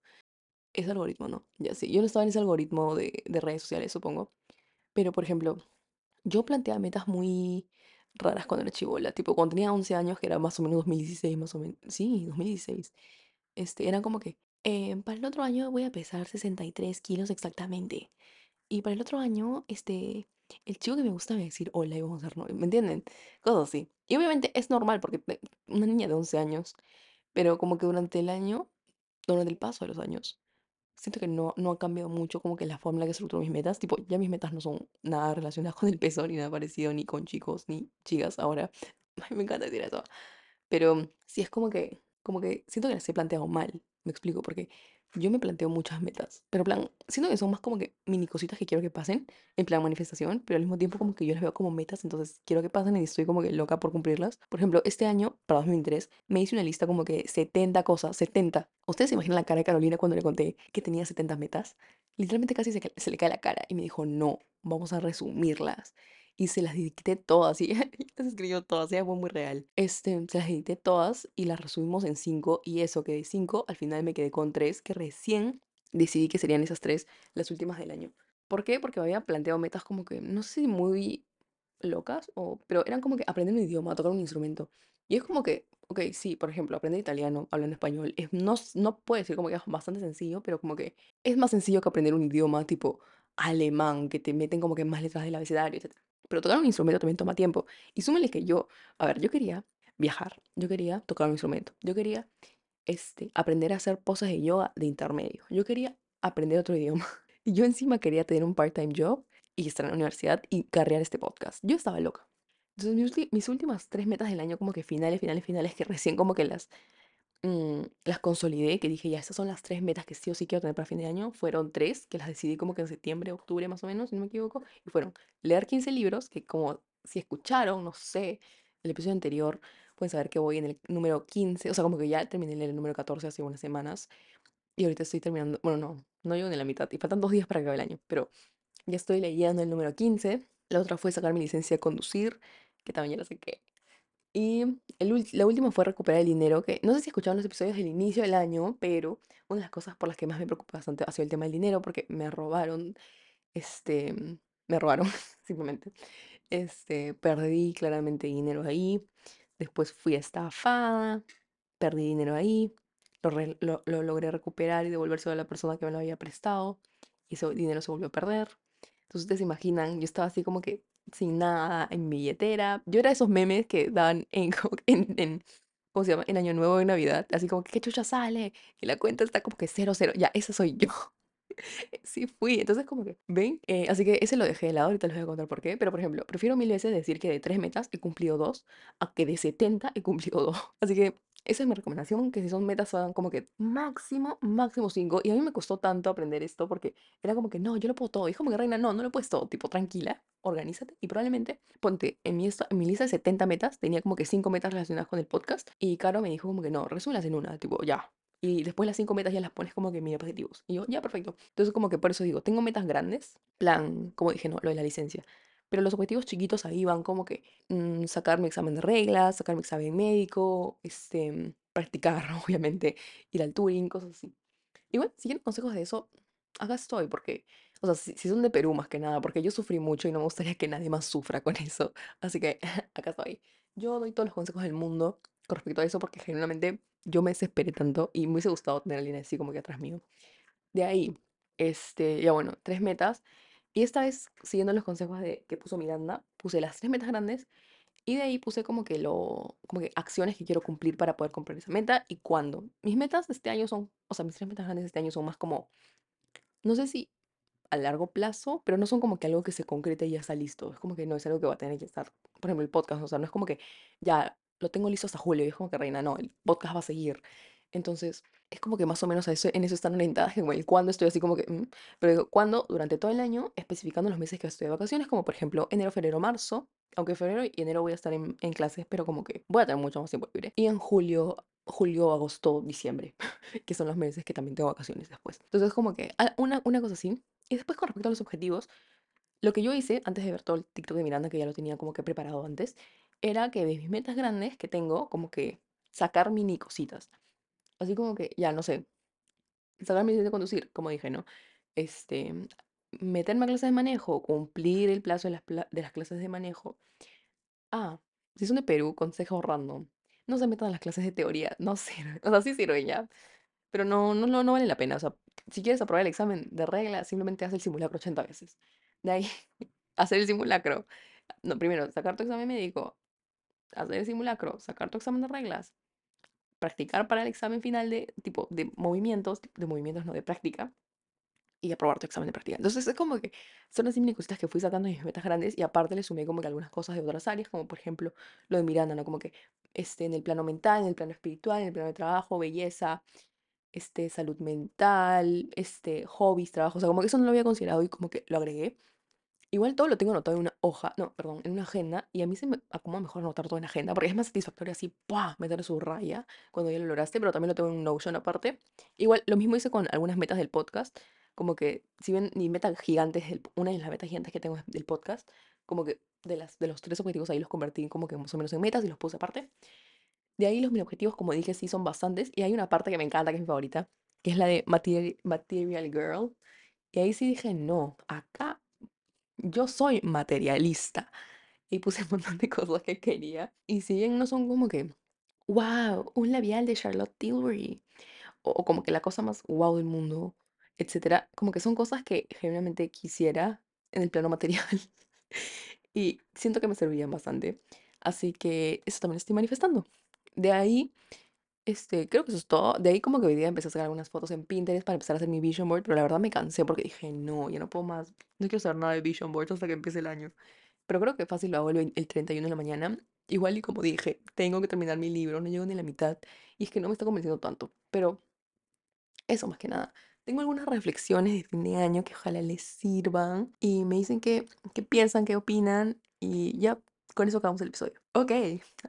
Ese algoritmo, ¿no? Ya sí, yo no estaba en ese algoritmo de, de redes sociales, supongo. Pero, por ejemplo, yo planteaba metas muy raras cuando era chivola, tipo cuando tenía 11 años, que era más o menos 2016, más o menos, sí, 2016, este, era como que, eh, para el otro año voy a pesar 63 kilos exactamente, y para el otro año, este, el chico que me gusta me va a decir, hola, y vamos a ser novios, ¿me entienden? Cosas así. Y obviamente es normal, porque una niña de 11 años, pero como que durante el año, durante el paso de los años, Siento que no, no ha cambiado mucho como que la forma en que estructuro mis metas. Tipo, ya mis metas no son nada relacionadas con el peso, ni nada parecido, ni con chicos, ni chicas ahora. Ay, me encanta decir eso. Pero sí es como que, como que siento que las he planteado mal. Me explico, porque yo me planteo muchas metas. Pero plan, siento que son más como que mini cositas que quiero que pasen, en plan manifestación, pero al mismo tiempo como que yo las veo como metas, entonces quiero que pasen y estoy como que loca por cumplirlas. Por ejemplo, este año, para 2023, me hice una lista como que 70 cosas, 70. ¿Ustedes se imaginan la cara de Carolina cuando le conté que tenía 70 metas? Literalmente casi se, ca- se le cae la cara y me dijo, no, vamos a resumirlas y se las dicté todas y las escribió todas, ella fue muy real. Este, se las dicté todas y las resumimos en cinco y eso que de cinco al final me quedé con tres que recién decidí que serían esas tres las últimas del año. ¿Por qué? Porque me había planteado metas como que, no sé muy locas, o, pero eran como que aprender un idioma, tocar un instrumento. Y es como que, ok, sí, por ejemplo, aprender italiano, hablar español, es, no, no puede ser como que es bastante sencillo, pero como que es más sencillo que aprender un idioma tipo alemán, que te meten como que más letras del abecedario, etcétera. Pero tocar un instrumento también toma tiempo. Y súmele que yo, a ver, yo quería viajar, yo quería tocar un instrumento, yo quería este, aprender a hacer poses de yoga de intermedio, yo quería aprender otro idioma. Y yo encima quería tener un part-time job y estar en la universidad y carrear este podcast. Yo estaba loca. Entonces mis, mis últimas tres metas del año como que finales, finales, finales, que recién como que las mm, las consolidé, que dije, ya, estas son las tres metas que sí o sí quiero tener para fin de año. Fueron tres, que las decidí como que en septiembre, octubre más o menos, si no me equivoco. Y fueron leer 15 libros, que como si escucharon, no sé, el episodio anterior, pueden saber que voy en el número 15, o sea, como que ya terminé el número 14 hace unas semanas. Y ahorita estoy terminando, bueno, no, no llego ni la mitad, y faltan dos días para que acabe el año, pero ya estoy leyendo el número 15. La otra fue sacar mi licencia de conducir, que también ya la saqué. Y el la última fue recuperar el dinero, que no sé si escucharon los episodios del inicio del año, pero una de las cosas por las que más me preocupa bastante ha sido el tema del dinero, porque me robaron, este, me robaron, simplemente. Este, perdí claramente dinero ahí, después fui estafada, perdí dinero ahí, lo, lo, lo logré recuperar y devolvérselo a la persona que me lo había prestado, y ese dinero se volvió a perder. Entonces ustedes se imaginan, yo estaba así como que sin nada en billetera. Yo era esos memes que daban en, en, en- ¿cómo se llama? En Año Nuevo, en Navidad. Así como que, ¿qué chucha sale? Y la cuenta está como que cero, cero. Ya, esa soy yo. Sí fui, entonces como que, ¿ven? Eh, así que ese lo dejé de lado, ahorita les voy a contar por qué, pero por ejemplo, prefiero mil veces decir que de tres metas he cumplido dos, a que de 70 he cumplido dos. Así que esa es mi recomendación, que si son metas hagan como que máximo, máximo cinco. Y a mí me costó tanto aprender esto porque era como que, no, yo lo puedo todo. Y es como que, Reina, no, no lo puedes todo, tipo, tranquila, organízate. Y probablemente, ponte, en mi, en mi lista de 70 metas, tenía como que cinco metas relacionadas con el podcast. Y Caro me dijo como que, no, resúmelas en una, tipo, ya, y después las cinco metas ya las pones como que mini objetivos. Y yo, ya, perfecto. Entonces, como que por eso digo, tengo metas grandes, plan, como dije, no, lo de la licencia. Pero los objetivos chiquitos ahí van como que mm, sacar mi examen de reglas, sacar mi examen médico, este, practicar, obviamente, ir al touring, cosas así. Y bueno, si quieren consejos de eso, acá estoy, porque, o sea, si, si son de Perú más que nada, porque yo sufrí mucho y no me gustaría que nadie más sufra con eso. Así que acá estoy. Yo doy todos los consejos del mundo con respecto a eso, porque genuinamente yo me desesperé tanto y me hubiese gustado tener a alguien así como que atrás mío. De ahí, este, ya bueno, tres metas. Y esta vez, siguiendo los consejos de, que puso Miranda, puse las tres metas grandes y de ahí puse como que lo, como que acciones que quiero cumplir para poder cumplir esa meta y cuándo. Mis metas de este año son, o sea, mis tres metas grandes de este año son más como, no sé si a largo plazo, pero no son como que algo que se concrete y ya está listo. Es como que no es algo que va a tener que estar, por ejemplo, el podcast, o sea, no es como que ya lo tengo listo hasta julio y es como que reina, no, el podcast va a seguir. Entonces, es como que más o menos a eso, en eso están orientadas, como el cuándo estoy así como que, mm, pero digo, durante todo el año, especificando los meses que estoy de vacaciones, como por ejemplo enero, febrero, marzo, aunque febrero y enero voy a estar en, en clases, pero como que voy a tener mucho más tiempo libre. Y en julio, julio, agosto, diciembre, que son los meses que también tengo vacaciones después. Entonces, como que ah, una, una cosa así. Y después con respecto a los objetivos, lo que yo hice antes de ver todo el TikTok de Miranda, que ya lo tenía como que preparado antes, era que de mis metas grandes que tengo, como que sacar mini cositas. Así como que, ya, no sé, sacar mi licencia de conducir, como dije, ¿no? Este, meterme a clases de manejo, cumplir el plazo de las, de las clases de manejo. Ah, si son de Perú, consejo random. No se metan a las clases de teoría, no sirve. O sea, sí sirven ya, pero no, no, no, no vale la pena. O sea, si quieres aprobar el examen de regla, simplemente haz el simulacro 80 veces. De ahí, hacer el simulacro. No, primero, sacar tu examen médico, hacer el simulacro, sacar tu examen de reglas, practicar para el examen final de tipo de movimientos, de movimientos no de práctica, y aprobar tu examen de práctica. Entonces es como que son así mini cositas que fui sacando de mis metas grandes y aparte le sumé como que algunas cosas de otras áreas, como por ejemplo lo de Miranda, ¿no? Como que este, en el plano mental, en el plano espiritual, en el plano de trabajo, belleza, este, salud mental, este, hobbies, trabajo, o sea, como que eso no lo había considerado y como que lo agregué. Igual todo lo tengo anotado en una hoja, no, perdón, en una agenda, y a mí se me acomoda mejor anotar todo en agenda, porque es más satisfactorio así, ¡pua! meter su raya cuando ya lo lograste, pero también lo tengo en un Notion aparte. Igual, lo mismo hice con algunas metas del podcast, como que, si bien mi meta gigante es el- una de las metas gigantes que tengo del podcast, como que de, las, de los tres objetivos ahí los convertí como que más o menos en metas y los puse aparte. De ahí los mini objetivos, como dije, sí son bastantes, y hay una parte que me encanta, que es mi favorita, que es la de Material, Material Girl, y ahí sí dije, no, acá yo soy materialista y puse un montón de cosas que quería. Y si bien no son como que, wow, un labial de Charlotte Tilbury, o, o como que la cosa más wow del mundo, etcétera, como que son cosas que genuinamente quisiera en el plano material. Y siento que me servirían bastante. Así que eso también estoy manifestando. De ahí, este, creo que eso es todo. De ahí como que hoy día empecé a sacar algunas fotos en Pinterest para empezar a hacer mi vision board, pero la verdad me cansé porque dije, no, ya no puedo más. No quiero hacer nada de vision boards hasta que empiece el año. Pero creo que fácil lo hago el, el 31 de la mañana. Igual y como dije, tengo que terminar mi libro, no llego ni la mitad. Y es que no me está convenciendo tanto. Pero eso más que nada. Tengo algunas reflexiones de fin de año que ojalá les sirvan. Y me dicen qué, qué piensan, qué opinan. Y ya, con eso acabamos el episodio. Ok,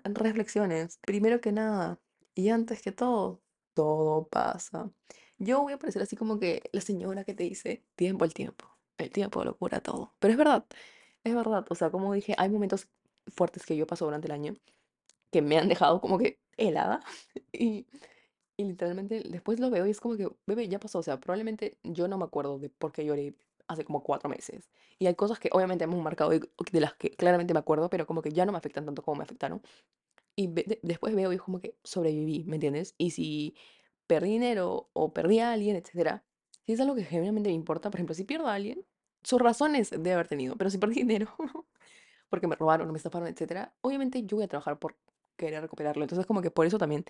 reflexiones. Primero que nada, y antes que todo, todo pasa. Yo voy a parecer así como que la señora que te dice, tiempo al tiempo. El tiempo lo cura todo. Pero es verdad. Es verdad, o sea, como dije, hay momentos fuertes que yo paso durante el año que me han dejado como que helada y, y literalmente después lo veo y es como que, bebé, ya pasó, o sea, probablemente yo no me acuerdo de por qué lloré hace como cuatro meses. Y hay cosas que obviamente hemos marcado y de las que claramente me acuerdo, pero como que ya no me afectan tanto como me afectaron. Y ve- de- después veo y es como que sobreviví, ¿me entiendes? Y si perdí dinero o perdí a alguien, etcétera, si es algo que genuinamente me importa, por ejemplo, si pierdo a alguien, sus razones de haber tenido, pero si perdí dinero porque me robaron me estafaron, etcétera, obviamente yo voy a trabajar por querer recuperarlo. Entonces, como que por eso también,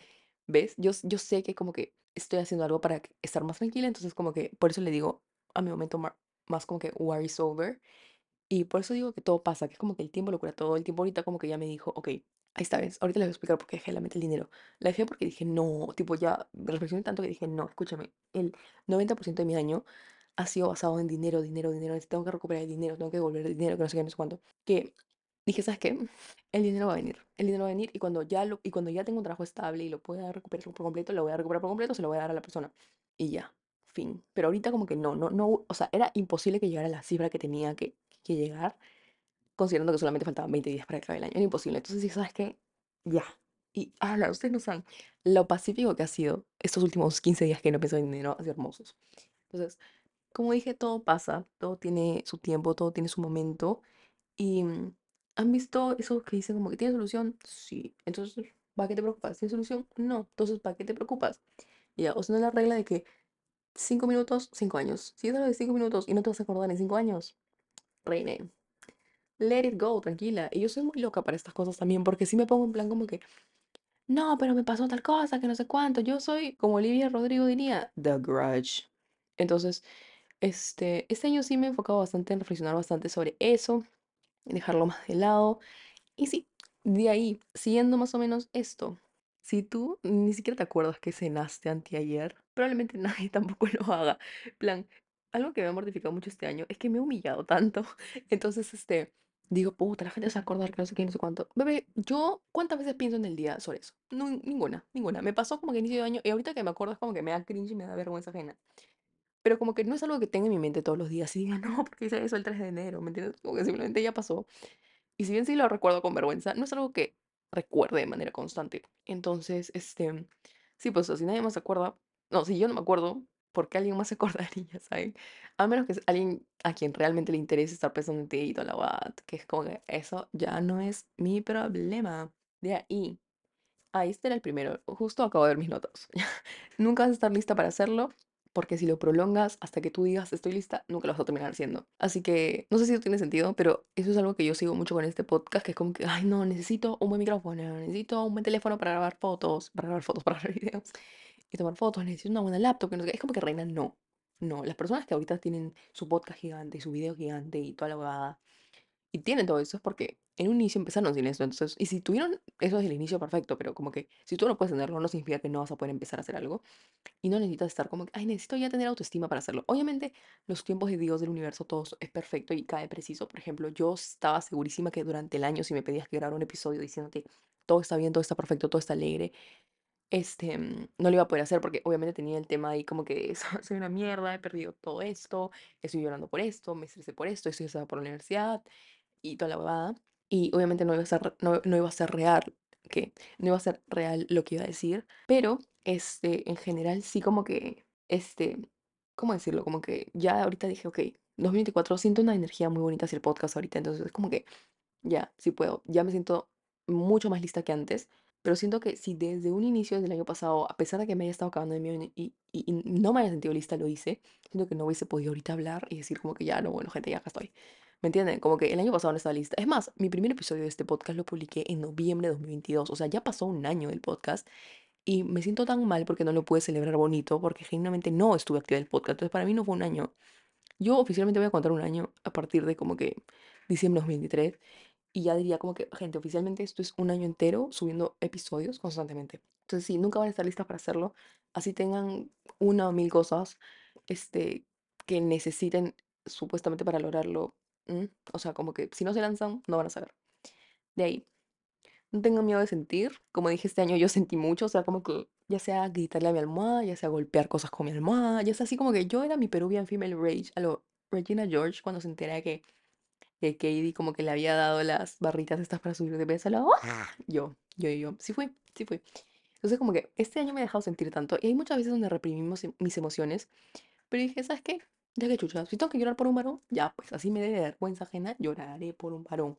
¿ves? Yo, yo sé que como que estoy haciendo algo para estar más tranquila, entonces como que por eso le digo a mi momento más como que war is over. Y por eso digo que todo pasa, que es como que el tiempo lo cura todo. El tiempo ahorita como que ya me dijo, ok, ahí está, ¿ves? Ahorita les voy a explicar por qué dejé la meta el dinero. La dejé porque dije, no, tipo ya reflexioné tanto que dije, no, escúchame, el 90% de mi año ha sido basado en dinero, dinero, dinero. Tengo que recuperar el dinero, tengo que devolver el dinero, que no sé qué, no sé cuánto. Que dije, ¿sabes qué? El dinero va a venir. El dinero va a venir y cuando ya lo, y cuando ya tengo un trabajo estable y lo pueda recuperar por completo, lo voy a recuperar por completo, se lo voy a dar a la persona. Y ya, fin. Pero ahorita como que no, no, no, o sea, era imposible que llegara a la cifra que tenía que, que llegar, considerando que solamente faltaban 20 días para que el año. Era imposible. Entonces dije, ¿sabes qué? Ya. Y, ahora ustedes no saben lo pacífico que ha sido estos últimos 15 días que no pensado en dinero, ha sido hermosos. Entonces, como dije, todo pasa, todo tiene su tiempo, todo tiene su momento. Y mm, han visto eso que dicen como que tiene solución, sí. Entonces, ¿para qué te preocupas? ¿Tiene solución? No. Entonces, ¿para qué te preocupas? Ya, o sea, no es la regla de que cinco minutos, cinco años. Si es algo de cinco minutos y no te vas a acordar en cinco años, reine. Let it go, tranquila. Y yo soy muy loca para estas cosas también, porque si me pongo en plan como que, no, pero me pasó tal cosa, que no sé cuánto. Yo soy, como Olivia Rodrigo diría, The Grudge. Entonces, este, este año sí me he enfocado bastante en reflexionar bastante sobre eso, dejarlo más de lado. Y sí, de ahí, siguiendo más o menos esto, si tú ni siquiera te acuerdas que cenaste anteayer, probablemente nadie tampoco lo haga. Plan, algo que me ha mortificado mucho este año es que me he humillado tanto. Entonces, este, digo, puta, la gente se va a acordar que no sé qué, no sé cuánto. Bebé, yo, ¿cuántas veces pienso en el día sobre eso? No, ninguna, ninguna. Me pasó como que inicio de año y ahorita que me acuerdo es como que me da cringe y me da vergüenza ajena. Pero como que no es algo que tenga en mi mente todos los días y diga, no, porque hice eso el 3 de enero, ¿me entiendes? Como que simplemente ya pasó. Y si bien sí lo recuerdo con vergüenza, no es algo que recuerde de manera constante. Entonces, este, sí, pues si nadie más se acuerda, no, si yo no me acuerdo, ¿por qué alguien más se acordaría, ¿saben? A menos que es alguien a quien realmente le interese estar pensando en ti y toda la what, que es como que eso ya no es mi problema. De ahí, ahí este era el primero, justo acabo de ver mis notas. Nunca vas a estar lista para hacerlo, porque si lo prolongas hasta que tú digas estoy lista, nunca lo vas a terminar haciendo. Así que no sé si eso tiene sentido, pero eso es algo que yo sigo mucho con este podcast, que es como que, ay no, necesito un buen micrófono, necesito un buen teléfono para grabar fotos, para grabar fotos, para grabar videos y tomar fotos, necesito una buena laptop, que no. Es como que reina, no. No, las personas que ahorita tienen su podcast gigante, su video gigante y toda la huevada, y tienen todo eso es porque en un inicio empezaron sin eso. Entonces, y si tuvieron eso desde el inicio, perfecto, pero como que si tú no puedes tenerlo, no significa que no vas a poder empezar a hacer algo. Y no necesitas estar como que, ay, necesito ya tener autoestima para hacerlo. Obviamente, los tiempos de Dios del universo, todo es perfecto y cae preciso. Por ejemplo, yo estaba segurísima que durante el año, si me pedías que grabara un episodio diciéndote todo está bien, todo está perfecto, todo está alegre, este, mm, no lo iba a poder hacer porque obviamente tenía el tema ahí como que "So- soy una mierda, he perdido todo esto, estoy llorando por esto, me estresé por esto, estoy estresada por la universidad y toda la huevada. Y obviamente no iba a ser, no, no iba a ser real, que no iba a ser real lo que iba a decir, pero este, en general sí como que, este, ¿cómo decirlo? Como que ya ahorita dije, ok, 2024 siento una energía muy bonita hacia el podcast ahorita, entonces es como que ya, sí puedo, ya me siento mucho más lista que antes, pero siento que si desde un inicio, desde el año pasado, a pesar de que me haya estado acabando de mí y, y, y no me haya sentido lista, lo hice, siento que no hubiese podido ahorita hablar y decir como que ya, no, bueno, gente, ya acá estoy. ¿Me entienden? Como que el año pasado no estaba lista. Es más, mi primer episodio de este podcast lo publiqué en noviembre de 2022, o sea, ya pasó un año del podcast y me siento tan mal porque no lo pude celebrar bonito, porque genuinamente no estuve activa del podcast, entonces para mí no fue un año. Yo oficialmente voy a contar un año a partir de como que diciembre de 2023 y ya diría como que, gente, oficialmente esto es un año entero subiendo episodios constantemente. Entonces, sí, nunca van a estar listas para hacerlo. Así tengan una o mil cosas este, que necesiten supuestamente para lograrlo. ¿m? O sea, como que si no se lanzan, no van a saber. De ahí, no tengan miedo de sentir. Como dije este año, yo sentí mucho. O sea, como que ya sea gritarle a mi almohada, ya sea golpear cosas con mi almohada, ya sea así como que yo era mi Peruvian Female Rage a lo Regina George cuando se entera que que Katie como que le había dado las barritas estas para subir de peso. la- ¡Ah! Yo, yo, yo, sí fui, sí fui. Entonces como que este año me he dejado sentir tanto y hay muchas veces donde reprimimos em- mis emociones, pero dije, ¿sabes qué? Ya que chucha, si tengo que llorar por un varón, ya, pues así me dé vergüenza ajena, lloraré por un varón.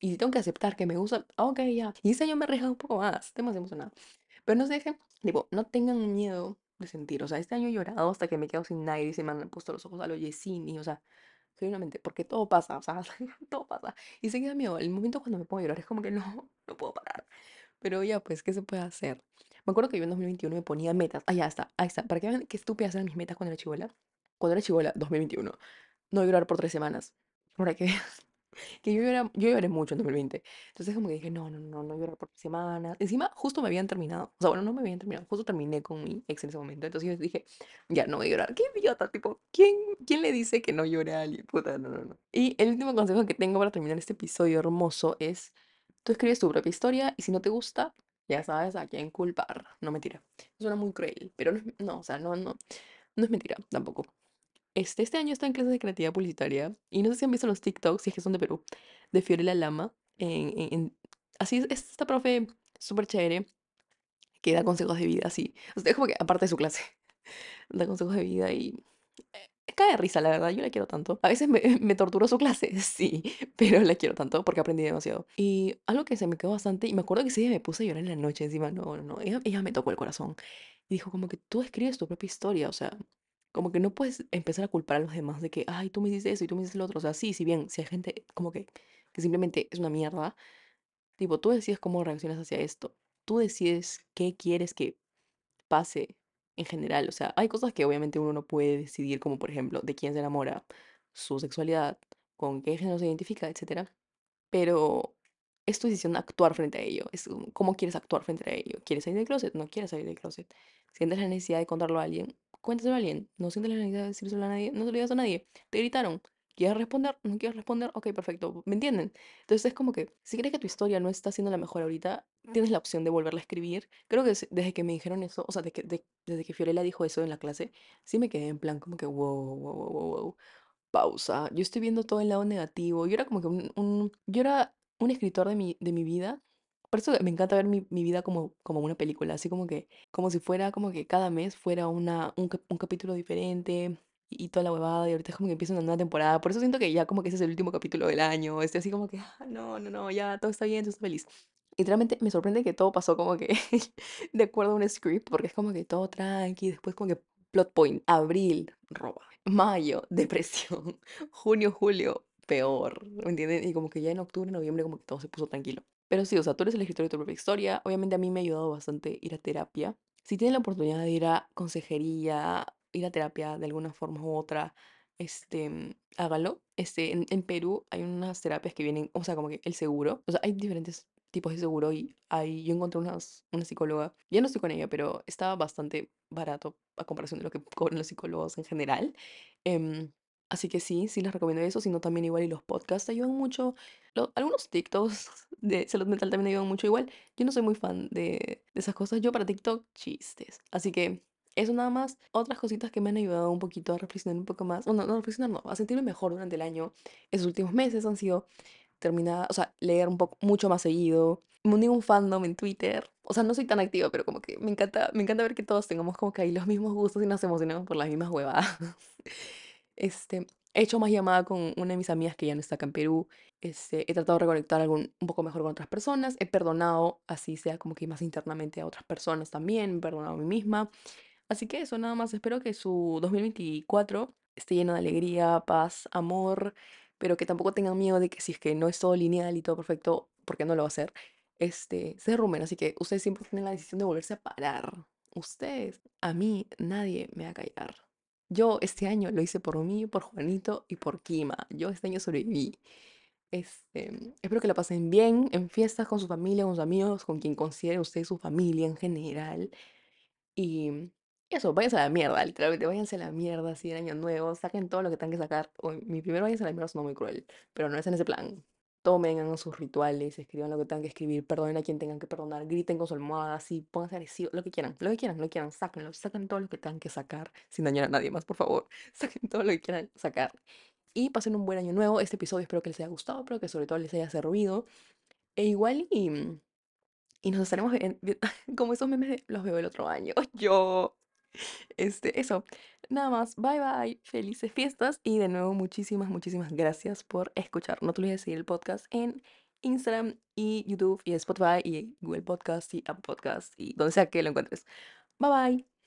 Y si tengo que aceptar que me gusta, ok, ya. Y este año me he arriesgado un poco más, estoy más emocionada. Pero no se dejen, tipo, no tengan miedo de sentir. O sea, este año he llorado hasta que me quedo sin aire y se me han puesto los ojos a lo Yesini. O sea, genuinamente, porque todo pasa, o sea, todo pasa. Y se queda miedo. El momento cuando me pongo a llorar es como que no, no puedo parar. Pero ya, pues, ¿qué se puede hacer? Me acuerdo que yo en 2021 me ponía metas. Ah, ya está, ahí está. Para que vean qué estúpidas eran mis metas cuando era chivola. Cuando era chivola, 2021. No llorar por tres semanas. Para que que yo lloré, yo lloré mucho en 2020. Entonces como que dije, no, no, no, no llorar por semanas. Encima, justo me habían terminado. O sea, bueno, no me habían terminado. Justo terminé con mi ex en ese momento. Entonces yo dije, ya, no voy a llorar. Qué idiota, tipo, ¿quién, quién le dice que no llore a alguien? Puta, no, no, no. Y el último consejo que tengo para terminar este episodio hermoso es, tú escribes tu propia historia y si no te gusta, ya sabes a quién culpar. No mentira. Suena muy cruel, pero no, no, o sea, no, no, no es mentira tampoco. Este, este año está en clases de creatividad publicitaria y no sé si han visto los TikToks, si es que son de Perú, de Fiorella Lama. En, en- en- así es, es esta profe súper chévere que da consejos de vida, así. O sea, es como que aparte de su clase, da consejos de vida y eh, cae de risa, la verdad, yo la quiero tanto. A veces me, me su clase, sí, pero la quiero tanto porque aprendí demasiado. Y algo que se me quedó bastante, y me acuerdo que día me puse a llorar en la noche encima, no, no, no, ella, ella me tocó el corazón. Y dijo como que tú escribes tu propia historia, o sea, como que no puedes empezar a culpar a los demás de que, ay, tú me hiciste eso y tú me hiciste lo otro. O sea, sí, si bien, si hay gente como que, que simplemente es una mierda, tipo, tú decides cómo reaccionas hacia esto. Tú decides qué quieres que pase en general. O sea, hay cosas que obviamente uno no puede decidir, como por ejemplo, de quién se enamora, su sexualidad, con qué género se identifica, etcétera. Pero es tu decisión actuar frente a ello. Es cómo quieres actuar frente a ello. ¿Quieres salir del closet? No quieres salir del closet. ¿Sientes la necesidad de contarlo a alguien? Cuéntaselo a alguien. ¿No sientes la necesidad de decírselo a nadie? No se lo digas a nadie. Te gritaron. ¿Quieres responder? ¿No quieres responder? Ok, perfecto. ¿Me entienden? Entonces es como que, si crees que tu historia no está siendo la mejor ahorita, tienes la opción de volverla a escribir. Creo que es- desde que me dijeron eso, o sea, de que- de- desde que Fiorella dijo eso en la clase, sí me quedé en plan como que, wow, wow, wow, wow, wow pausa. Yo estoy viendo todo el lado negativo. Yo era como que un, un- yo era un escritor de mi, de mi vida. Por eso me encanta ver mi, mi vida como, como una película, así como que, como si fuera como que cada mes fuera una, un, un capítulo diferente y, y toda la huevada, y ahorita es como que empieza una nueva temporada. Por eso siento que ya como que ese es el último capítulo del año. Estoy así como que, "Ah, no, no, no, ya todo está bien, todo está feliz. Y realmente me sorprende que todo pasó como que de acuerdo a un script, porque es como que todo tranqui, después como que plot point, abril, roba. Mayo, depresión. Junio, julio, peor. ¿Me entienden? Y como que ya en octubre, noviembre, como que todo se puso tranquilo. Pero sí, o sea, tú eres el escritor de tu propia historia. Obviamente a mí me ha ayudado bastante ir a terapia. Si tienen la oportunidad de ir a consejería, ir a terapia de alguna forma u otra, este, hágalo. Este, en, en Perú hay unas terapias que vienen, o sea, como que el seguro. O sea, hay diferentes tipos de seguro y ahí yo encontré unas, una psicóloga. Ya no estoy con ella, pero estaba bastante barato a comparación de lo que cobran los psicólogos en general. Em, así que sí, sí les recomiendo eso, sino también igual y los podcasts ayudan mucho. algunos TikToks de salud mental también ayudan mucho. Igual, yo no soy muy fan de, de esas cosas. Yo para TikTok, chistes. Así que eso nada más. Otras cositas que me han ayudado un poquito a reflexionar un poco más. Bueno, no, no reflexionar, no, a sentirme mejor durante el año. Esos últimos meses han sido terminar, o sea, leer un poco mucho más seguido. Me uní un fandom en Twitter. O sea, no soy tan activa, pero como que me encanta, me encanta ver que todos tengamos como que ahí los mismos gustos y nos emocionamos por las mismas huevadas. Este, he hecho más llamada con una de mis amigas que ya no está acá en Perú. Este, he tratado de reconectar algún, un poco mejor con otras personas. He perdonado, así sea como que más internamente a otras personas también. He perdonado a mí misma. Así que eso, nada más. Espero que su 2024 esté lleno de alegría, paz, amor, pero que tampoco tengan miedo de que si es que no es todo lineal y todo perfecto, porque no lo va a ser, este, se derrumben. Así que ustedes siempre tienen la decisión de volverse a parar. Ustedes, a mí, nadie me va a callar. Yo este año lo hice por mí, por Juanito y por Kima. Yo este año sobreviví. Este, espero que la pasen bien en fiestas con su familia, con sus amigos, con quien consideren ustedes su familia en general. Y eso, váyanse a la mierda, literalmente, váyanse a la mierda, así, el año nuevo, saquen todo lo que tengan que sacar. Mi primer váyanse a la mierda suena muy cruel, pero no es en ese plan. Tomen, hagan sus rituales, escriban lo que tengan que escribir, perdonen a quien tengan que perdonar, griten con su almohada, así, pónganse agresivos, lo que quieran, lo que quieran, lo que quieran, sáquenlo, saquen todo lo que tengan que sacar, sin dañar a nadie más, por favor. Saquen todo lo que quieran sacar. Y pasen un buen año nuevo. Este episodio espero que les haya gustado, pero que sobre todo les haya servido. E igual y... Y nos estaremos en- vi- como esos memes los veo el otro año. Yo, este, eso. Nada más. Bye bye. Felices fiestas. Y de nuevo, muchísimas, muchísimas gracias por escuchar. No te olvides de seguir el podcast en Instagram y YouTube y Spotify y Google Podcast y Apple Podcast y donde sea que lo encuentres. Bye bye.